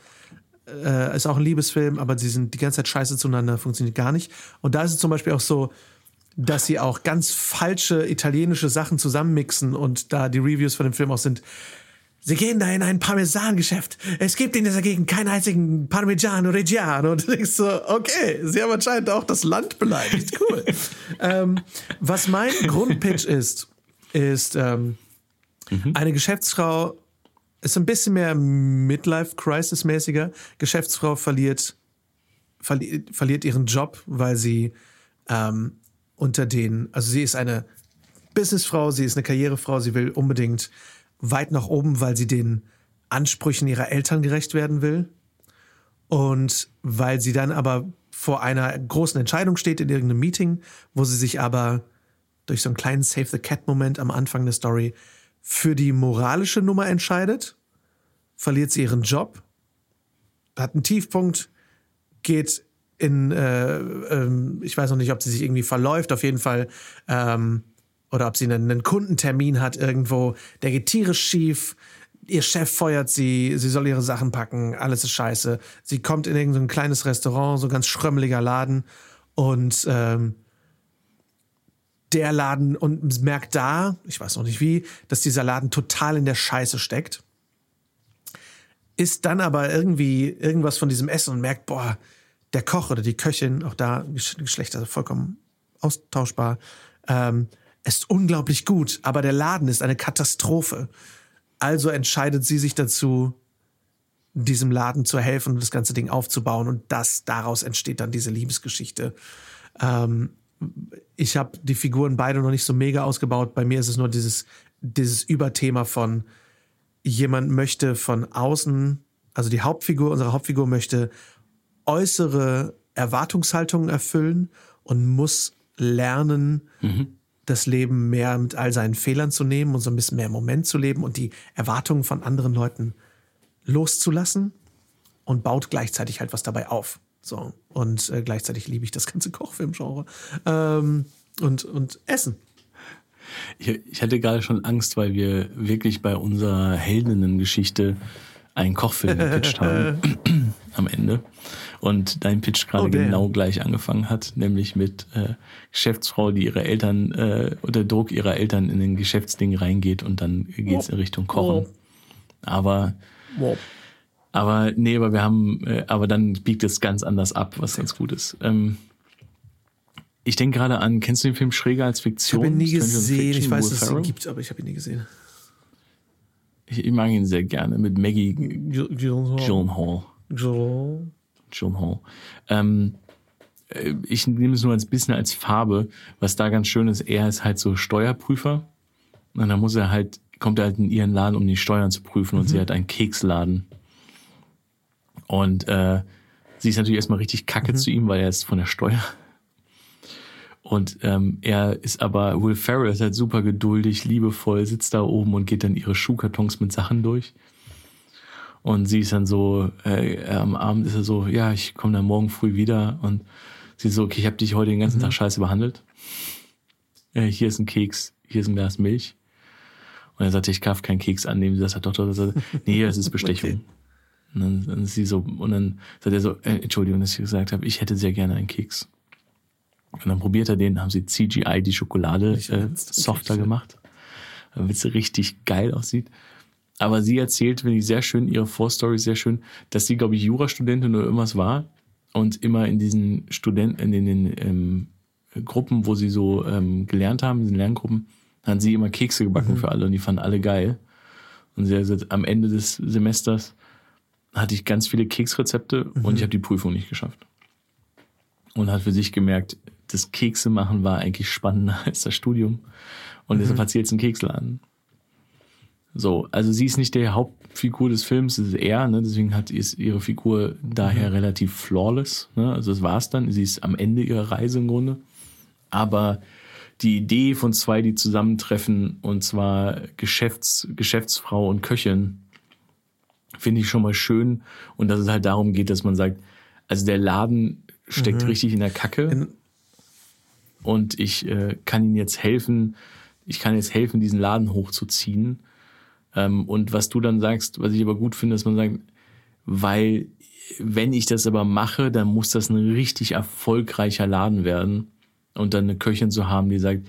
Äh, ist auch ein Liebesfilm, aber sie sind die ganze Zeit scheiße zueinander, funktioniert gar nicht. Und da ist es zum Beispiel auch so, dass sie auch ganz falsche italienische Sachen zusammenmixen und da die Reviews von dem Film auch sind. Sie gehen da in ein Parmesangeschäft. Es gibt in dieser Gegend keinen einzigen Parmigiano Reggiano. Und [laughs] du denkst so, okay, sie haben anscheinend auch das Land beleidigt. Cool. [laughs] ähm, was mein Grundpitch ist, ist ähm, eine Geschäftsfrau, ist ein bisschen mehr Midlife-Crisis-mäßiger. Geschäftsfrau verliert, verli verliert ihren Job, weil sie ähm, unter den, also sie ist eine Businessfrau, sie ist eine Karrierefrau, sie will unbedingt weit nach oben, weil sie den Ansprüchen ihrer Eltern gerecht werden will. Und weil sie dann aber vor einer großen Entscheidung steht in irgendeinem Meeting, wo sie sich aber durch so einen kleinen Save the Cat-Moment am Anfang der Story für die moralische Nummer entscheidet, verliert sie ihren Job, hat einen Tiefpunkt, geht in, äh, ähm, ich weiß noch nicht, ob sie sich irgendwie verläuft, auf jeden Fall, ähm, oder ob sie einen, einen Kundentermin hat irgendwo, der geht tierisch schief, ihr Chef feuert sie, sie soll ihre Sachen packen, alles ist scheiße. Sie kommt in irgendein kleines Restaurant, so ein ganz schrömmeliger Laden. Und ähm, der Laden und merkt da, ich weiß noch nicht wie, dass dieser Laden total in der Scheiße steckt. Isst dann aber irgendwie irgendwas von diesem Essen und merkt, boah, der Koch oder die Köchin, auch da Geschlechter vollkommen austauschbar, ähm, ist unglaublich gut, aber der Laden ist eine Katastrophe. Also entscheidet sie sich dazu, diesem Laden zu helfen und das ganze Ding aufzubauen. Und das daraus entsteht dann diese Liebesgeschichte. Ähm, ich habe die Figuren beide noch nicht so mega ausgebaut. Bei mir ist es nur dieses, dieses Überthema von jemand möchte von außen, also die Hauptfigur, unsere Hauptfigur möchte äußere Erwartungshaltungen erfüllen und muss lernen, mhm. das Leben mehr mit all seinen Fehlern zu nehmen und so ein bisschen mehr im Moment zu leben und die Erwartungen von anderen Leuten loszulassen und baut gleichzeitig halt was dabei auf. So. Und äh, gleichzeitig liebe ich das ganze [laughs] Kochfilmgenre. Ähm, und, und Essen. Ich, ich hatte gerade schon Angst, weil wir wirklich bei unserer Heldinnengeschichte einen Kochfilm gepitcht [laughs] haben am Ende. Und dein Pitch gerade oh, genau gleich angefangen hat, nämlich mit äh, Geschäftsfrau, die ihre Eltern äh, unter Druck ihrer Eltern in den Geschäftsding reingeht und dann geht's in Richtung Kochen. Aber aber nee, aber wir haben, äh, aber dann biegt es ganz anders ab, was ganz gut ist. Ähm, ich denke gerade an, kennst du den Film Schräger als Fiktion? Ich habe ihn nie gesehen. Ich weiß, dass es ihn gibt, aber ich habe ihn nie gesehen. Ich, mag ihn sehr gerne mit Maggie Gyllenhaal. Gyllenhaal. Gyllenhaal. Ähm, äh, ich nehme es nur als bisschen als Farbe. Was da ganz schön ist, er ist halt so Steuerprüfer. Und dann muss er halt, kommt er halt in ihren Laden, um die Steuern zu prüfen. Und mhm. sie hat einen Keksladen. Und äh, sie ist natürlich erstmal richtig kacke mhm. zu ihm, weil er ist von der Steuer. Und ähm, er ist aber, Will Ferrell ist halt super geduldig, liebevoll, sitzt da oben und geht dann ihre Schuhkartons mit Sachen durch. Und sie ist dann so, äh, am Abend ist er so, ja, ich komme dann morgen früh wieder. Und sie ist so, okay, ich habe dich heute den ganzen mhm. Tag scheiße behandelt. Äh, hier ist ein Keks, hier ist ein Glas Milch. Und er sagte, ich darf keinen Keks annehmen. Sie sagt, doch, doch, doch. [laughs] Nee, das ist Bestechung. okay. Und dann, dann ist sie so, und dann sagt er so, äh, Entschuldigung, dass ich gesagt habe, ich hätte sehr gerne einen Keks. Und dann probiert er den, haben sie CGI die Schokolade äh, softer gemacht, damit sie richtig geil aussieht. Aber sie erzählt, finde ich, sehr schön, ihre Vorstory sehr schön, dass sie, glaube ich, Jurastudentin oder irgendwas war und immer in diesen Studenten, in den, in den ähm, Gruppen, wo sie so ähm, gelernt haben, in den Lerngruppen, haben sie immer Kekse gebacken mhm. für alle und die fanden alle geil. Und sie hat gesagt, am Ende des Semesters hatte ich ganz viele Keksrezepte mhm. und ich habe die Prüfung nicht geschafft. Und hat für sich gemerkt, das Kekse machen war eigentlich spannender [laughs] als das Studium. Und mhm. deshalb hat sie jetzt einen Keksladen. So, also sie ist nicht der Hauptfigur des Films, es ist er, ne? deswegen hat ist ihre Figur daher mhm. relativ flawless. Ne? Also das war's dann. Sie ist am Ende ihrer Reise im Grunde. Aber die Idee von zwei, die zusammentreffen, und zwar Geschäfts, Geschäftsfrau und Köchin, finde ich schon mal schön. Und dass es halt darum geht, dass man sagt, also der Laden steckt mhm. richtig in der Kacke. In und ich äh, kann ihnen jetzt helfen, ich kann jetzt helfen, diesen Laden hochzuziehen. Ähm, und was du dann sagst, was ich aber gut finde, dass man sagt, weil wenn ich das aber mache, dann muss das ein richtig erfolgreicher Laden werden. Und dann eine Köchin zu haben, die sagt,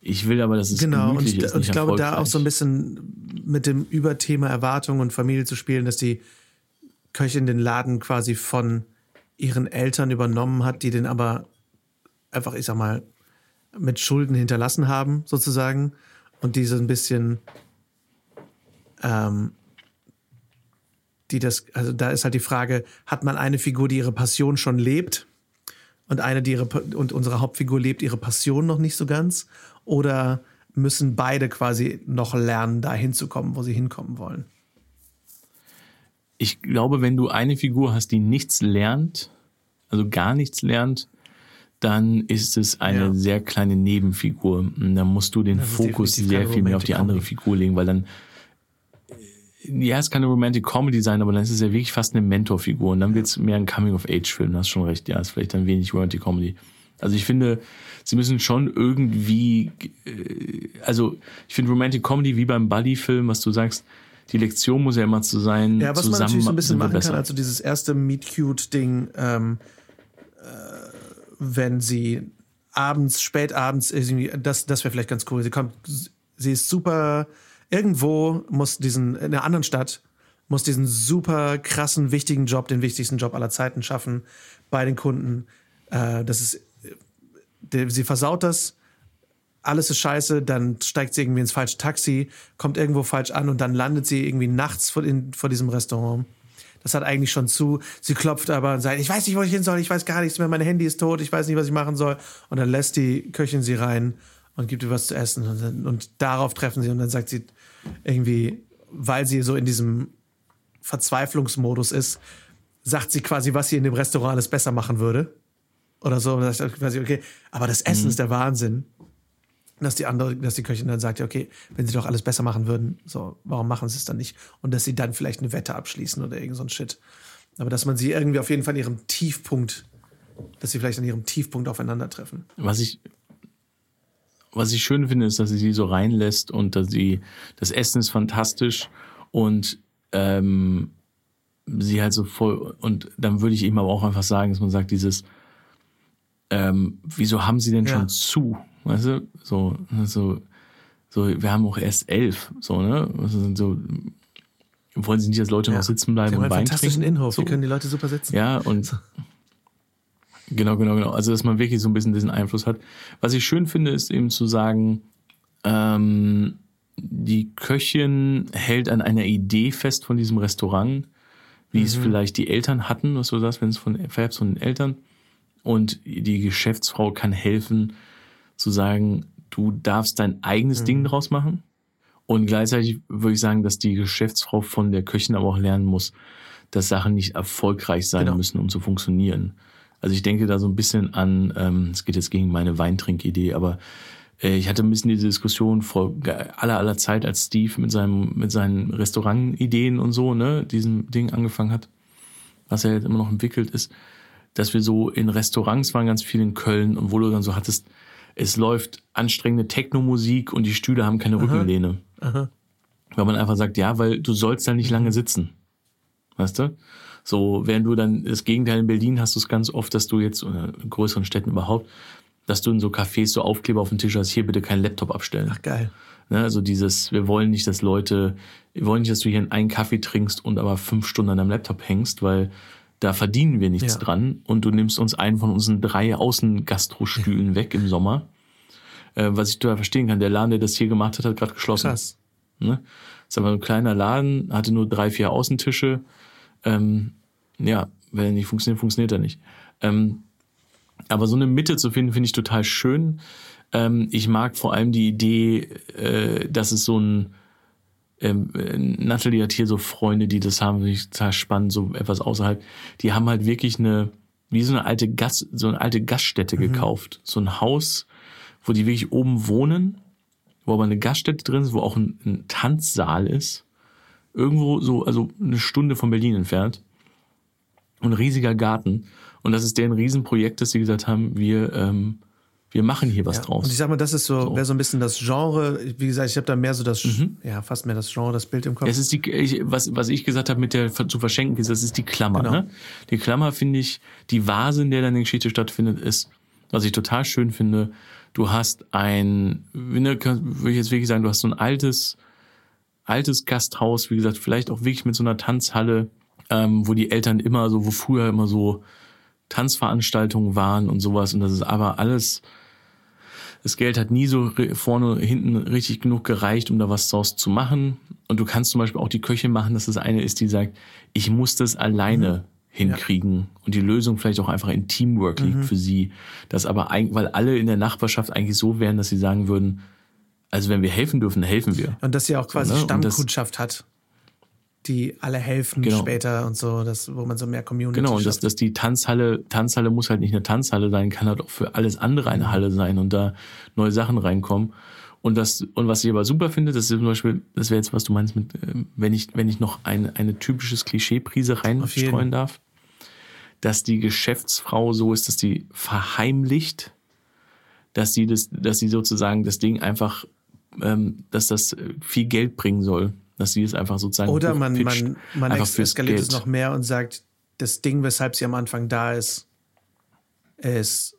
ich will aber, dass es genau, gemütlich und, ist. Und ich glaube, da auch so ein bisschen mit dem Überthema Erwartung und Familie zu spielen, dass die Köchin den Laden quasi von ihren Eltern übernommen hat, die den aber einfach, ich sag mal, mit Schulden hinterlassen haben, sozusagen. Und die so ein bisschen, ähm, die das, also da ist halt die Frage, hat man eine Figur, die ihre Passion schon lebt? Und eine, die ihre, und unsere Hauptfigur lebt ihre Passion noch nicht so ganz? Oder müssen beide quasi noch lernen, da hinzukommen, wo sie hinkommen wollen? Ich glaube, wenn du eine Figur hast, die nichts lernt, also gar nichts lernt, dann ist es eine ja. sehr kleine Nebenfigur. Und dann musst du den Fokus sehr viel mehr auf die andere Figur legen, weil dann ja, es kann eine Romantic Comedy sein, aber dann ist es ja wirklich fast eine Mentorfigur und dann wird es mehr ein Coming-of-Age-Film, du hast schon recht, ja, ist vielleicht dann wenig Romantic Comedy. Also ich finde, sie müssen schon irgendwie, äh, also ich finde Romantic Comedy wie beim Buddy-Film, was du sagst, die Lektion muss ja immer zu sein, Ja, was man natürlich so ein bisschen machen besser. kann, also dieses erste Meet-Cute-Ding, ähm, äh, wenn sie abends, spät abends, irgendwie, das, das wäre vielleicht ganz cool. Sie kommt, sie ist super, irgendwo muss diesen, in einer anderen Stadt, muss diesen super krassen, wichtigen Job, den wichtigsten Job aller Zeiten schaffen bei den Kunden. Äh, das ist, sie versaut das, alles ist scheiße, dann steigt sie irgendwie ins falsche Taxi, kommt irgendwo falsch an und dann landet sie irgendwie nachts vor, in, vor diesem Restaurant. Das hat eigentlich schon zu. Sie klopft aber und sagt, ich weiß nicht, wo ich hin soll, ich weiß gar nichts mehr, mein Handy ist tot, ich weiß nicht, was ich machen soll. Und dann lässt die Köchin sie rein und gibt ihr was zu essen. Und, dann, und darauf treffen sie und dann sagt sie irgendwie, weil sie so in diesem Verzweiflungsmodus ist, sagt sie quasi, was sie in dem Restaurant alles besser machen würde. Oder so. Und dann sagt quasi, okay, aber das Essen ist der Wahnsinn dass die andere, dass die Köchin dann sagt, ja, okay, wenn sie doch alles besser machen würden, so, warum machen sie es dann nicht? Und dass sie dann vielleicht eine Wette abschließen oder irgend so ein Shit. Aber dass man sie irgendwie auf jeden Fall an ihrem Tiefpunkt, dass sie vielleicht an ihrem Tiefpunkt aufeinandertreffen. was ich was ich schön finde, ist, dass sie sie so reinlässt und dass sie das Essen ist fantastisch und ähm, sie halt so voll und dann würde ich ihm aber auch einfach sagen, dass man sagt dieses ähm, wieso haben sie denn Ja. schon zu, weißt du, so so so wir haben auch erst elf, so ne, also so wollen sie nicht, dass Leute noch sitzen bleiben und einen Wein fantastischen trinken? Innenhof, so. hier können die Leute super sitzen. Ja, und genau, genau, genau. Also, dass man wirklich so ein bisschen diesen Einfluss hat. Was ich schön finde, ist eben zu sagen, ähm, die Köchin hält an einer Idee fest von diesem Restaurant, wie es vielleicht die Eltern hatten, was du sagst, wenn es von Fabs von den Eltern. Und die Geschäftsfrau kann helfen, zu sagen, du darfst dein eigenes Ding draus machen. Und gleichzeitig würde ich sagen, dass die Geschäftsfrau von der Köchin aber auch lernen muss, dass Sachen nicht erfolgreich sein Genau. müssen, um zu funktionieren. Also ich denke da so ein bisschen an, ähm, es geht jetzt gegen meine Weintrinkidee, aber äh, ich hatte ein bisschen diese Diskussion vor aller aller Zeit, als Steve mit seinem mit seinen Restaurantideen und so, ne, diesem Ding angefangen hat, was er jetzt immer noch entwickelt ist, dass wir so in Restaurants waren ganz viel in Köln und wo du dann so hattest, es läuft anstrengende Techno-Musik und die Stühle haben keine Rückenlehne. Weil man einfach sagt, ja, weil du sollst da nicht lange sitzen. Weißt du? So, während du dann das Gegenteil in Berlin hast du es ganz oft, dass du jetzt, oder in größeren Städten überhaupt, dass du in so Cafés so Aufkleber auf dem Tisch hast, hier bitte keinen Laptop abstellen. Ach, geil. Ne, also dieses, wir wollen nicht, dass Leute, wir wollen nicht, dass du hier einen Kaffee trinkst und aber fünf Stunden an deinem Laptop hängst, weil da verdienen wir nichts Ja. dran und du nimmst uns einen von unseren drei Außengastrostühlen weg im Sommer. Äh, was ich total verstehen kann, der Laden, der das hier gemacht hat, hat gerade geschlossen. Krass. Ne? Ist aber ein kleiner Laden, hatte nur drei, vier Außentische. Ähm, ja, wenn er nicht funktioniert, funktioniert er nicht. Ähm, aber so eine Mitte zu finden, finde ich total schön. Ähm, ich mag vor allem die Idee, äh, dass es so ein ähm, äh, Natalie hat hier so Freunde, die das haben, finde ich total spannend, so etwas außerhalb. Die haben halt wirklich eine, wie so eine alte Gas, so eine alte Gaststätte gekauft. So ein Haus, wo die wirklich oben wohnen, wo aber eine Gaststätte drin ist, wo auch ein, ein Tanzsaal ist. Irgendwo so, also eine Stunde von Berlin entfernt. Und ein riesiger Garten. Und das ist deren Riesenprojekt, dass sie gesagt haben, wir, ähm, wir machen hier was Ja. draus. Und ich sag mal, das ist so, wäre so ein bisschen das Genre. Wie gesagt, ich habe da mehr so das, ja, fast mehr das Genre, das Bild im Kopf. Es ist die, ich, was, was ich gesagt habe mit der zu verschenken, ist, das ist die Klammer. Genau. Ne? Die Klammer finde ich, die Vase, in der deine Geschichte stattfindet, ist, was ich total schön finde. Du hast ein, ne, würde ich jetzt wirklich sagen, du hast so ein altes, altes Gasthaus, wie gesagt, vielleicht auch wirklich mit so einer Tanzhalle, ähm, wo die Eltern immer so, wo früher immer so Tanzveranstaltungen waren und sowas. Und das ist aber alles, das Geld hat nie so vorne, hinten richtig genug gereicht, um da was draus zu machen. Und du kannst zum Beispiel auch die Köche machen, dass das eine ist, die sagt, ich muss das alleine hinkriegen. Und die Lösung vielleicht auch einfach in Teamwork liegt für sie. Das aber eigentlich, weil alle in der Nachbarschaft eigentlich so wären, dass sie sagen würden, also wenn wir helfen dürfen, helfen wir. Und dass sie auch quasi ne? Und das- Stammkundschaft hat, die alle helfen Genau. später und so, das, wo man so mehr Community Genau, und dass, dass die Tanzhalle, Tanzhalle muss halt nicht eine Tanzhalle sein, kann halt auch für alles andere eine Halle sein und da neue Sachen reinkommen. Und das, und was ich aber super finde, das ist zum Beispiel, das wäre jetzt, was du meinst mit, äh, wenn ich, wenn ich noch eine, eine typisches Klischeeprise reinstreuen darf, dass die Geschäftsfrau so ist, dass die verheimlicht, dass sie das, dass sie sozusagen das Ding einfach, ähm, dass das äh, viel Geld bringen soll, dass sie es einfach sozusagen Oder man, man, man eskaliert es noch mehr und sagt, das Ding, weshalb sie am Anfang da ist, ist,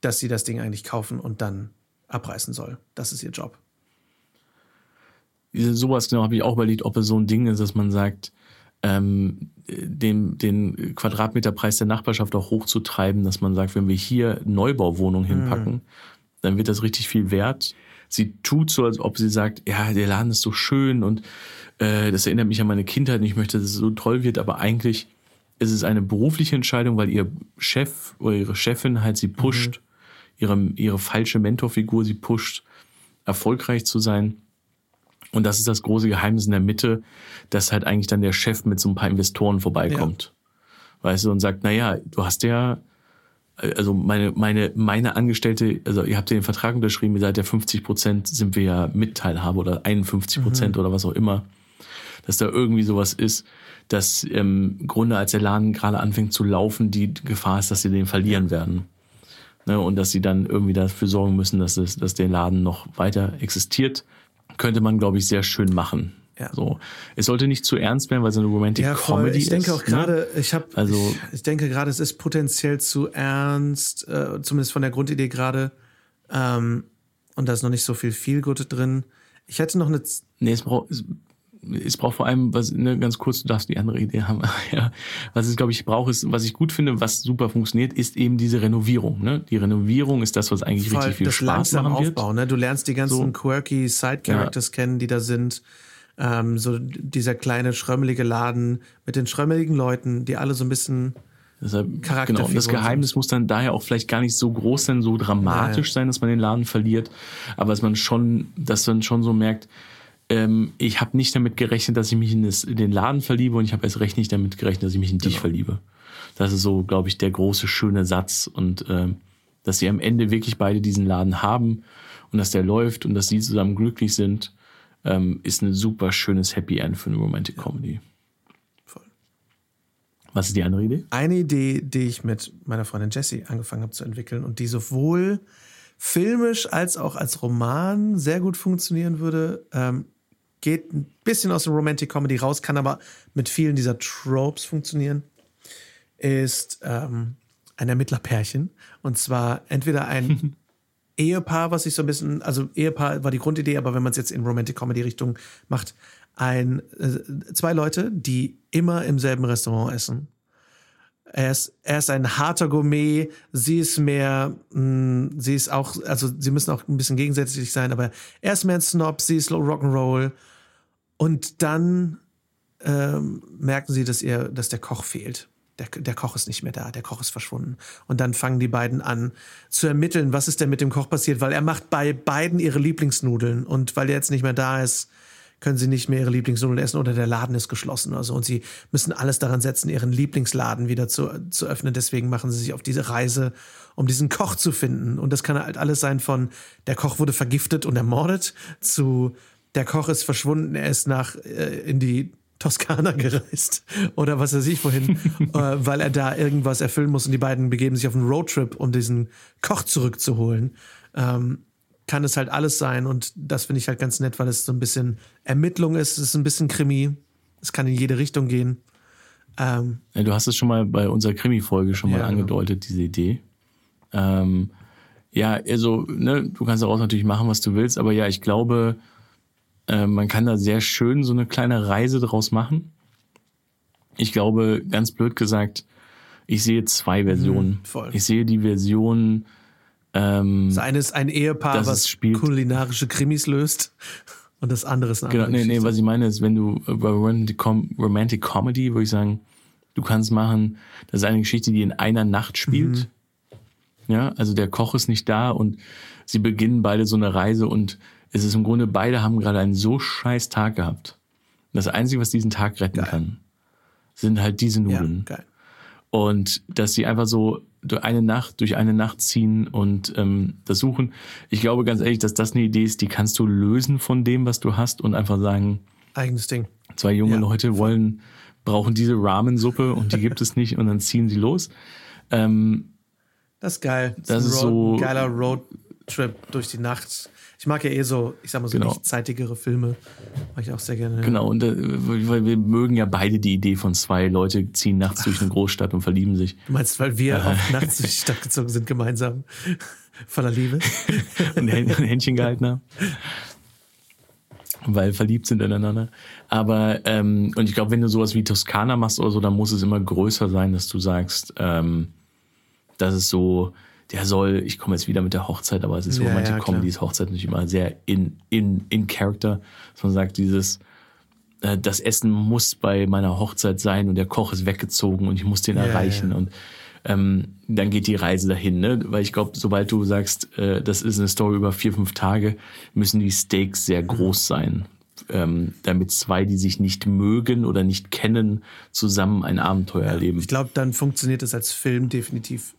dass sie das Ding eigentlich kaufen und dann abreißen soll. Das ist ihr Job. Sowas genau habe ich auch überlegt, ob es so ein Ding ist, dass man sagt, ähm, den, den Quadratmeterpreis der Nachbarschaft auch hochzutreiben, dass man sagt, wenn wir hier Neubauwohnungen hinpacken, dann wird das richtig viel wert. Sie tut so, als ob sie sagt, ja, der Laden ist so schön und äh, das erinnert mich an meine Kindheit und ich möchte, dass es so toll wird, aber eigentlich ist es eine berufliche Entscheidung, weil ihr Chef oder ihre Chefin halt sie pusht, ihre, ihre falsche Mentorfigur sie pusht, erfolgreich zu sein. Und das ist das große Geheimnis in der Mitte, dass halt eigentlich dann der Chef mit so ein paar Investoren vorbeikommt. Weißt du, und sagt, na ja, du hast ja, also meine, meine, meine Angestellte, also ihr habt ja den Vertrag unterschrieben, ihr seid ja 50 Prozent sind wir ja Mitteilhabe oder 51 Prozent oder was auch immer. Dass da irgendwie sowas ist, dass ähm, im Grunde, als der Laden gerade anfängt zu laufen, die Gefahr ist, dass sie den verlieren werden. Ne, und dass sie dann irgendwie dafür sorgen müssen, dass, es, dass der Laden noch weiter existiert, könnte man, glaube ich, sehr schön machen. Ja. So. Es sollte nicht zu ernst werden, weil es eine Romantic Ja, voll. Comedy Ich denke ist. auch gerade, Ne? ich habe, Also- ich, ich denke gerade, es ist potenziell zu ernst, äh, zumindest von der Grundidee gerade. Ähm, und da ist noch nicht so viel Feelgood drin. Ich hätte noch eine, Nee, es braucht, es, es braucht vor allem, was, ne, ganz kurz, du darfst die andere Idee haben. [laughs] ja. Was es, glaube ich, braucht, ist, was ich gut finde, was super funktioniert, ist eben diese Renovierung. Ne? Die Renovierung ist das, was eigentlich voll richtig viel das Spaß langsam machen wird. Aufbau. Ne? Du lernst die ganzen So. quirky Side-Characters kennen, die da sind. Ähm, so dieser kleine schrömmelige Laden mit den schrömmeligen Leuten, die alle so ein bisschen Deshalb, genau, und das. Geheimnis muss dann daher auch vielleicht gar nicht so groß sein, so dramatisch Nein. sein, dass man den Laden verliert, aber dass man schon, dass man schon so merkt, ähm, ich habe nicht damit gerechnet, dass ich mich in, das, in den Laden verliebe und ich habe erst recht nicht damit gerechnet, dass ich mich in Genau. dich verliebe. Das ist so, glaube ich, der große, schöne Satz und ähm, dass sie am Ende wirklich beide diesen Laden haben und dass der läuft und dass sie zusammen glücklich sind, ähm, ist ein super schönes Happy End für eine Romantic Comedy. voll. Was ist die andere Idee? eine Idee, die ich mit meiner Freundin Jessie angefangen habe zu entwickeln und die sowohl filmisch als auch als Roman sehr gut funktionieren würde. Ähm, geht ein bisschen aus der Romantic Comedy raus, kann aber mit vielen dieser Tropes funktionieren. Ist ähm, ein Ermittlerpärchen. Und zwar entweder ein [laughs] Ehepaar, was sich so ein bisschen, also Ehepaar war die Grundidee, aber wenn man es jetzt in Romantic Comedy Richtung macht, ein, äh, zwei Leute, die immer im selben Restaurant essen. Er ist, er ist ein harter Gourmet, sie ist mehr, mh, sie ist auch, also sie müssen auch ein bisschen gegensätzlich sein, aber er ist mehr ein Snob, sie ist Rock'n'Roll. Und dann ähm, merken sie, dass ihr, dass der Koch fehlt. Der, der Koch ist nicht mehr da, der Koch ist verschwunden. Und dann fangen die beiden an zu ermitteln, was ist denn mit dem Koch passiert, weil er macht bei beiden ihre Lieblingsnudeln. Und weil er jetzt nicht mehr da ist, können sie nicht mehr ihre Lieblingsnudeln essen oder der Laden ist geschlossen oder so. Und sie müssen alles daran setzen, ihren Lieblingsladen wieder zu, zu öffnen. Deswegen machen sie sich auf diese Reise, um diesen Koch zu finden. Und das kann halt alles sein von, der Koch wurde vergiftet und ermordet, zu, der Koch ist verschwunden, er ist nach, äh, in die Toskana gereist oder was weiß ich wohin, [laughs] äh, weil er da irgendwas erfüllen muss und die beiden begeben sich auf einen Roadtrip, um diesen Koch zurückzuholen. Ähm, kann es halt alles sein und das finde ich halt ganz nett, weil es so ein bisschen Ermittlung ist, es ist ein bisschen Krimi, es kann in jede Richtung gehen. Ähm, Ja, du hast es schon mal bei unserer Krimi-Folge schon mal Ja, genau. angedeutet, diese Idee. Ähm, ja, also, ne, du kannst daraus natürlich machen, was du willst, aber ja, ich glaube, äh, man kann da sehr schön so eine kleine Reise draus machen. Ich glaube, ganz blöd gesagt, ich sehe zwei Versionen. Mhm, voll. Ich sehe die Version, ähm, das eine ist ein Ehepaar, was spielt- kulinarische Krimis löst und das andere ist eine Genau, andere nee, nee, Geschichte. was ich meine ist, wenn du äh, bei Romantic, Com Romantic Comedy, würde ich sagen, du kannst machen, das ist eine Geschichte, die in einer Nacht spielt. Ja, also der Koch ist nicht da und sie beginnen beide so eine Reise und es ist im Grunde, beide haben gerade einen so scheiß Tag gehabt. Das Einzige, was diesen Tag retten Geil. kann, sind halt diese ja, Nudeln. geil. Und dass sie einfach so durch eine Nacht, durch eine Nacht ziehen und ähm, das suchen. Ich glaube ganz ehrlich, dass das eine Idee ist, die kannst du lösen von dem, was du hast und einfach sagen, Eigenes Ding. zwei junge Ja, Leute wollen, brauchen diese Ramensuppe und die gibt es nicht und dann ziehen sie los. Ähm, Das ist geil. Das, Das ist, ein, Road, so- ein geiler Roadtrip durch die Nacht. Ich mag ja eh so, ich sag mal so Genau. nichtzeitigere Filme. Mag ich auch sehr gerne. Genau, und äh, weil wir mögen ja beide die Idee von zwei Leute ziehen nachts durch eine Großstadt und verlieben sich. Du meinst, weil wir auch nachts durch die Stadt gezogen sind, gemeinsam. [laughs] Voller Liebe. [laughs] und ein Händchen gehalten haben. Weil verliebt sind ineinander. Aber, ähm, und ich glaube, wenn du sowas wie Toskana machst oder so, dann muss es immer größer sein, dass du sagst, ähm, das ist so, der soll, ich komme jetzt wieder mit der Hochzeit, aber es ist so Ja, manche ja, Comedy ist Hochzeit natürlich immer sehr in, in, in Character, dass man sagt, dieses, äh, das Essen muss bei meiner Hochzeit sein und der Koch ist weggezogen und ich muss den Ja, erreichen und ähm, dann geht die Reise dahin, ne? Weil ich glaube, sobald du sagst, äh, das ist eine Story über vier, fünf Tage, müssen die Stakes sehr groß sein. Ähm, damit zwei, die sich nicht mögen oder nicht kennen, zusammen ein Abenteuer erleben. Ich glaube, dann funktioniert es als Film definitiv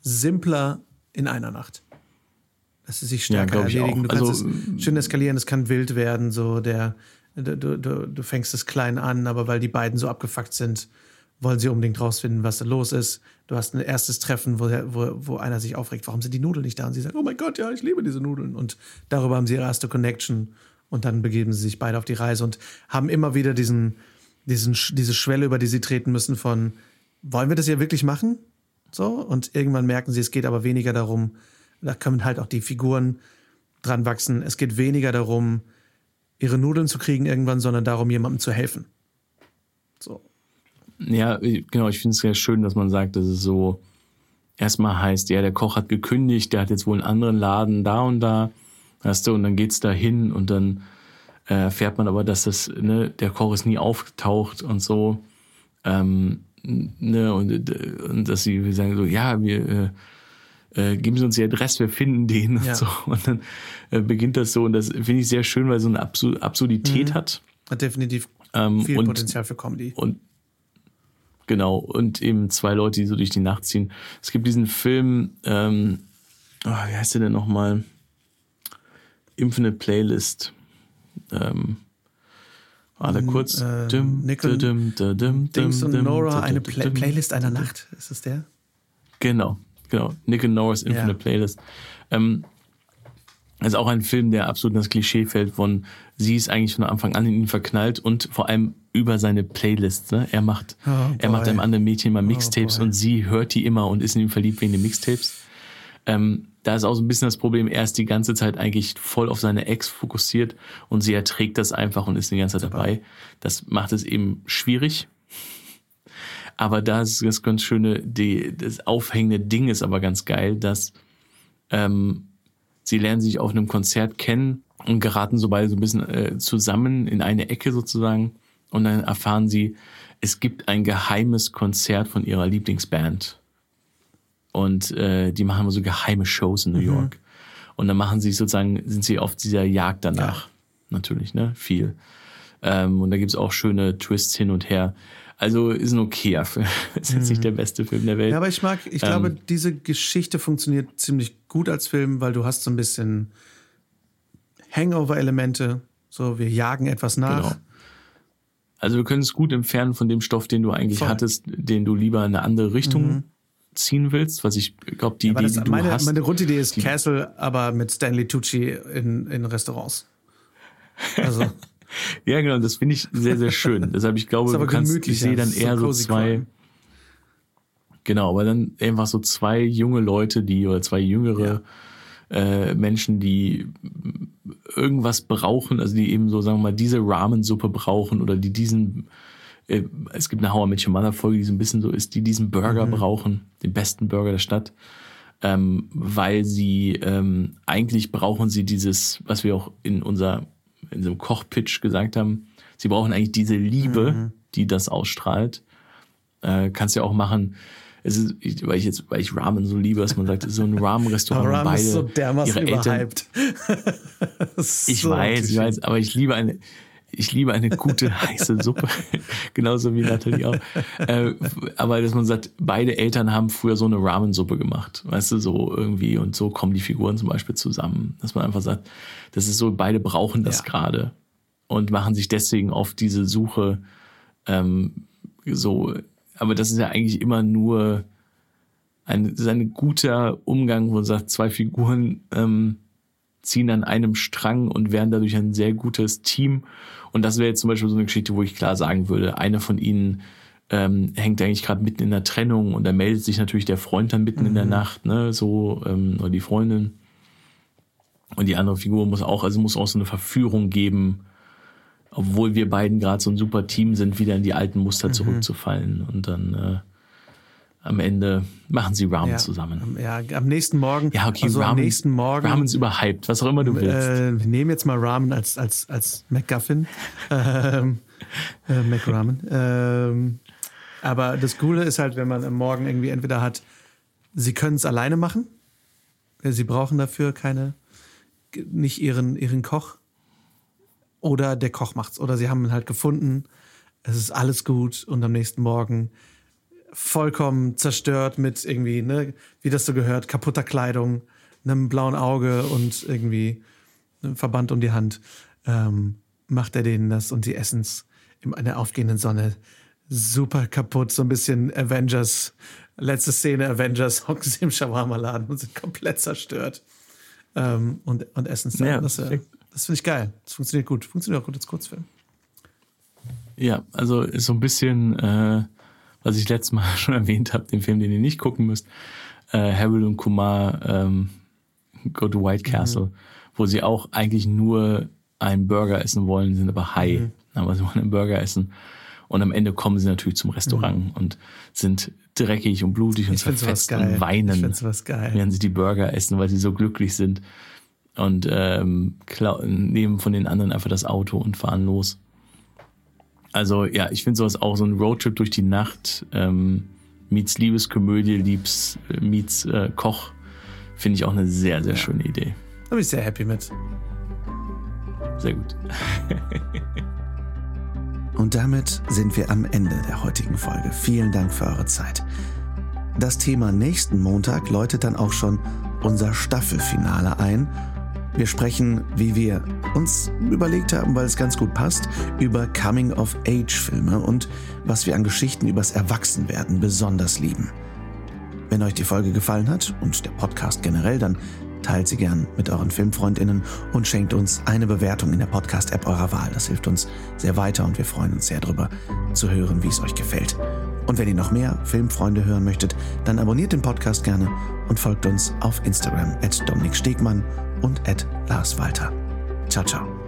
simpler in einer Nacht. Dass sie sich Ja, stärker ich erledigen. Du kannst Also, es schön eskalieren, es kann wild werden, so der, du, du, du fängst es klein an, aber weil die beiden so abgefuckt sind, wollen sie unbedingt rausfinden, was da los ist. Du hast ein erstes Treffen, wo, wo, wo einer sich aufregt, warum sind die Nudeln nicht da? Und sie sagt, oh mein Gott, ja, ich liebe diese Nudeln. Und darüber haben sie ihre erste Connection. Und dann begeben sie sich beide auf die Reise und haben immer wieder diesen, diesen, diese Schwelle, über die sie treten müssen von, wollen wir das hier wirklich machen? So, und irgendwann merken sie, es geht aber weniger darum, da können halt auch die Figuren dran wachsen. Es geht weniger darum, ihre Nudeln zu kriegen irgendwann, sondern darum, jemandem zu helfen. So. Ja, genau, ich finde es sehr schön, dass man sagt, dass es so erstmal heißt, ja, der Koch hat gekündigt, der hat jetzt wohl einen anderen Laden da und da, weißt du, und dann geht's da hin und dann äh, erfährt man aber, dass das, ne, der Koch ist nie aufgetaucht und so. Ähm, ne, und, und dass sie wir sagen so, ja, wir äh, äh, geben Sie uns die Adresse, wir finden den Ja. und so. Und dann äh, beginnt das so und das finde ich sehr schön, weil so eine Absu Absurdität hat. Hat definitiv Ähm, viel und, Potenzial für Comedy. und genau, und eben zwei Leute, die so durch die Nacht ziehen. Es gibt diesen Film, ähm, oh, wie heißt der denn nochmal? Infinite Playlist. Ähm, warte kurz. äh, Dim, Nickel- dim, dim, dim, Dings und Nora, eine. Playlist einer Nacht. Ist es der? Genau, genau. Nick and Norris Infinite. Playlist. Ähm, ist auch ein Film, der absolut in das Klischee fällt von, sie ist eigentlich von Anfang an in ihn verknallt und vor allem über seine Playlist. Ne? Er macht, Oh, er macht einem anderen Mädchen mal Mixtapes boy. und sie hört die immer und ist in ihn verliebt wegen den Mixtapes. Ähm, da ist auch so ein bisschen das Problem, er ist die ganze Zeit eigentlich voll auf seine Ex fokussiert und sie erträgt das einfach und ist die ganze Zeit dabei. Das macht es eben schwierig. Aber da ist das ganz schöne, die, das aufhängende Ding ist aber ganz geil, dass ähm, sie lernen sich auf einem Konzert kennen und geraten so beide so ein bisschen äh, zusammen in eine Ecke sozusagen. Und dann erfahren sie, es gibt ein geheimes Konzert von ihrer Lieblingsband. Und äh, die machen immer so geheime Shows in New York. Und dann machen sie sozusagen, sind sie auf dieser Jagd danach. Natürlich, ne? Viel. Ähm, und da gibt's auch schöne Twists hin und her. Also ist ein okayer Film. [laughs] ist jetzt nicht der beste Film der Welt. Ja, aber ich mag, ich Ähm. glaube, diese Geschichte funktioniert ziemlich gut als Film, weil du hast so ein bisschen Hangover-Elemente. So, wir jagen etwas nach. Genau. Also wir können es gut entfernen von dem Stoff, den du eigentlich Voll. Mhm. hattest, den du lieber in eine andere Richtung ziehen willst. Was ich glaube, die das, die du meine, hast. meine Grundidee ist Castle, aber mit Stanley Tucci in, in Restaurants. Also, [laughs] ja, genau, das finde ich sehr, sehr schön. Deshalb, ich glaube, [laughs] du kannst, ich sehe dann so eher so cozy zwei, genau, aber dann einfach so zwei junge Leute, die, oder zwei jüngere äh, Menschen, die irgendwas brauchen, also die eben so, sagen wir mal, diese Ramensuppe brauchen oder die diesen, äh, es gibt eine How I Met Your Mother Folge, die so ein bisschen so ist, die diesen Burger Mhm. brauchen, den besten Burger der Stadt, ähm, weil sie, ähm, eigentlich brauchen sie dieses, was wir auch in unser, in so einem Kochpitch gesagt haben, sie brauchen eigentlich diese Liebe, Mhm. die das ausstrahlt. Äh, kannst ja auch machen, es ist, ich, weil ich jetzt, weil ich Ramen so liebe, dass man sagt, so ein Ramen-Restaurant. [laughs] aber wo Ram beide ist so dermaßen überhyped. [laughs] Ist ich so weiß, ich weiß, aber ich liebe eine, ich liebe eine gute [laughs] heiße Suppe, [laughs] genauso wie Nathalie auch. Äh, aber dass man sagt, beide Eltern haben früher so eine Ramensuppe gemacht, weißt du, so irgendwie und so kommen die Figuren zum Beispiel zusammen. Dass man einfach sagt, das ist so, beide brauchen das Ja. gerade und machen sich deswegen auf diese Suche ähm, so. Aber das ist ja eigentlich immer nur ein, ist ein guter Umgang, wo man sagt, zwei Figuren ähm, ziehen an einem Strang und werden dadurch ein sehr gutes Team. Und das wäre jetzt zum Beispiel so eine Geschichte, wo ich klar sagen würde, eine von ihnen ähm, hängt eigentlich gerade mitten in der Trennung und da meldet sich natürlich der Freund dann mitten in der Nacht, ne, so, ähm, oder die Freundin. Und die andere Figur muss auch, also muss auch so eine Verführung geben, obwohl wir beiden gerade so ein super Team sind, wieder in die alten Muster zurückzufallen. Und dann äh, am Ende machen sie Ramen Ja, zusammen. Ja, am nächsten Morgen. Ja, okay, also am Ramen, nächsten Morgen. Ramen ist überhyped, was auch immer du willst. Äh, wir nehmen jetzt mal Ramen als, als, als McGuffin. [laughs] ähm, äh, McRamen. Ähm, aber das Coole ist halt, wenn man am Morgen irgendwie entweder hat, sie können es alleine machen. äh, Sie brauchen dafür keine, nicht ihren, ihren Koch. Oder der Koch macht's. Oder sie haben ihn halt gefunden. Es ist alles gut. Und am nächsten Morgen vollkommen zerstört mit irgendwie, ne, wie das so gehört, kaputter Kleidung, einem blauen Auge und irgendwie einem Verband um die Hand, ähm, macht er denen das und sie essen's in einer aufgehenden Sonne super kaputt, so ein bisschen Avengers, letzte Szene Avengers, [laughs] hocken sie im Shawarma-Laden und sind komplett zerstört ähm, und, und essen es dann. Ja, das äh, das finde ich geil. Das funktioniert gut. Funktioniert auch gut als Kurzfilm. Ja, also ist so ein bisschen, äh, was ich letztes Mal [laughs] schon erwähnt habe, den Film, den ihr nicht gucken müsst, äh, Harold und Kumar ähm, Go to White Castle, wo sie auch eigentlich nur einen Burger essen wollen, sind aber high, aber sie wollen einen Burger essen. Und am Ende kommen sie natürlich zum Restaurant und sind dreckig und blutig und Ich zerfetzt und Ich weinen, finde sowas geil. während sie die Burger essen, weil sie so glücklich sind. Und ähm, nehmen von den anderen einfach das Auto und fahren los. Also ja, ich finde sowas auch so ein Roadtrip durch die Nacht, ähm, meets Liebeskomödie, liebs, äh, meets äh, Koch, finde ich auch eine sehr, sehr schöne Idee. Da bin ich sehr happy mit. Sehr gut. [laughs] Und damit sind wir am Ende der heutigen Folge. Vielen Dank für eure Zeit. Das Thema nächsten Montag läutet dann auch schon unser Staffelfinale ein. Wir sprechen, wie wir uns überlegt haben, weil es ganz gut passt, über Coming-of-Age-Filme und was wir an Geschichten übers Erwachsenwerden besonders lieben. Wenn euch die Folge gefallen hat und der Podcast generell, dann teilt sie gern mit euren Filmfreundinnen und schenkt uns eine Bewertung in der Podcast-App eurer Wahl. Das hilft uns sehr weiter und wir freuen uns sehr darüber zu hören, wie es euch gefällt. Und wenn ihr noch mehr Filmfreunde hören möchtet, dann abonniert den Podcast gerne und folgt uns auf Instagram at Dominik Stegmann und Lars Walter. Ciao, ciao.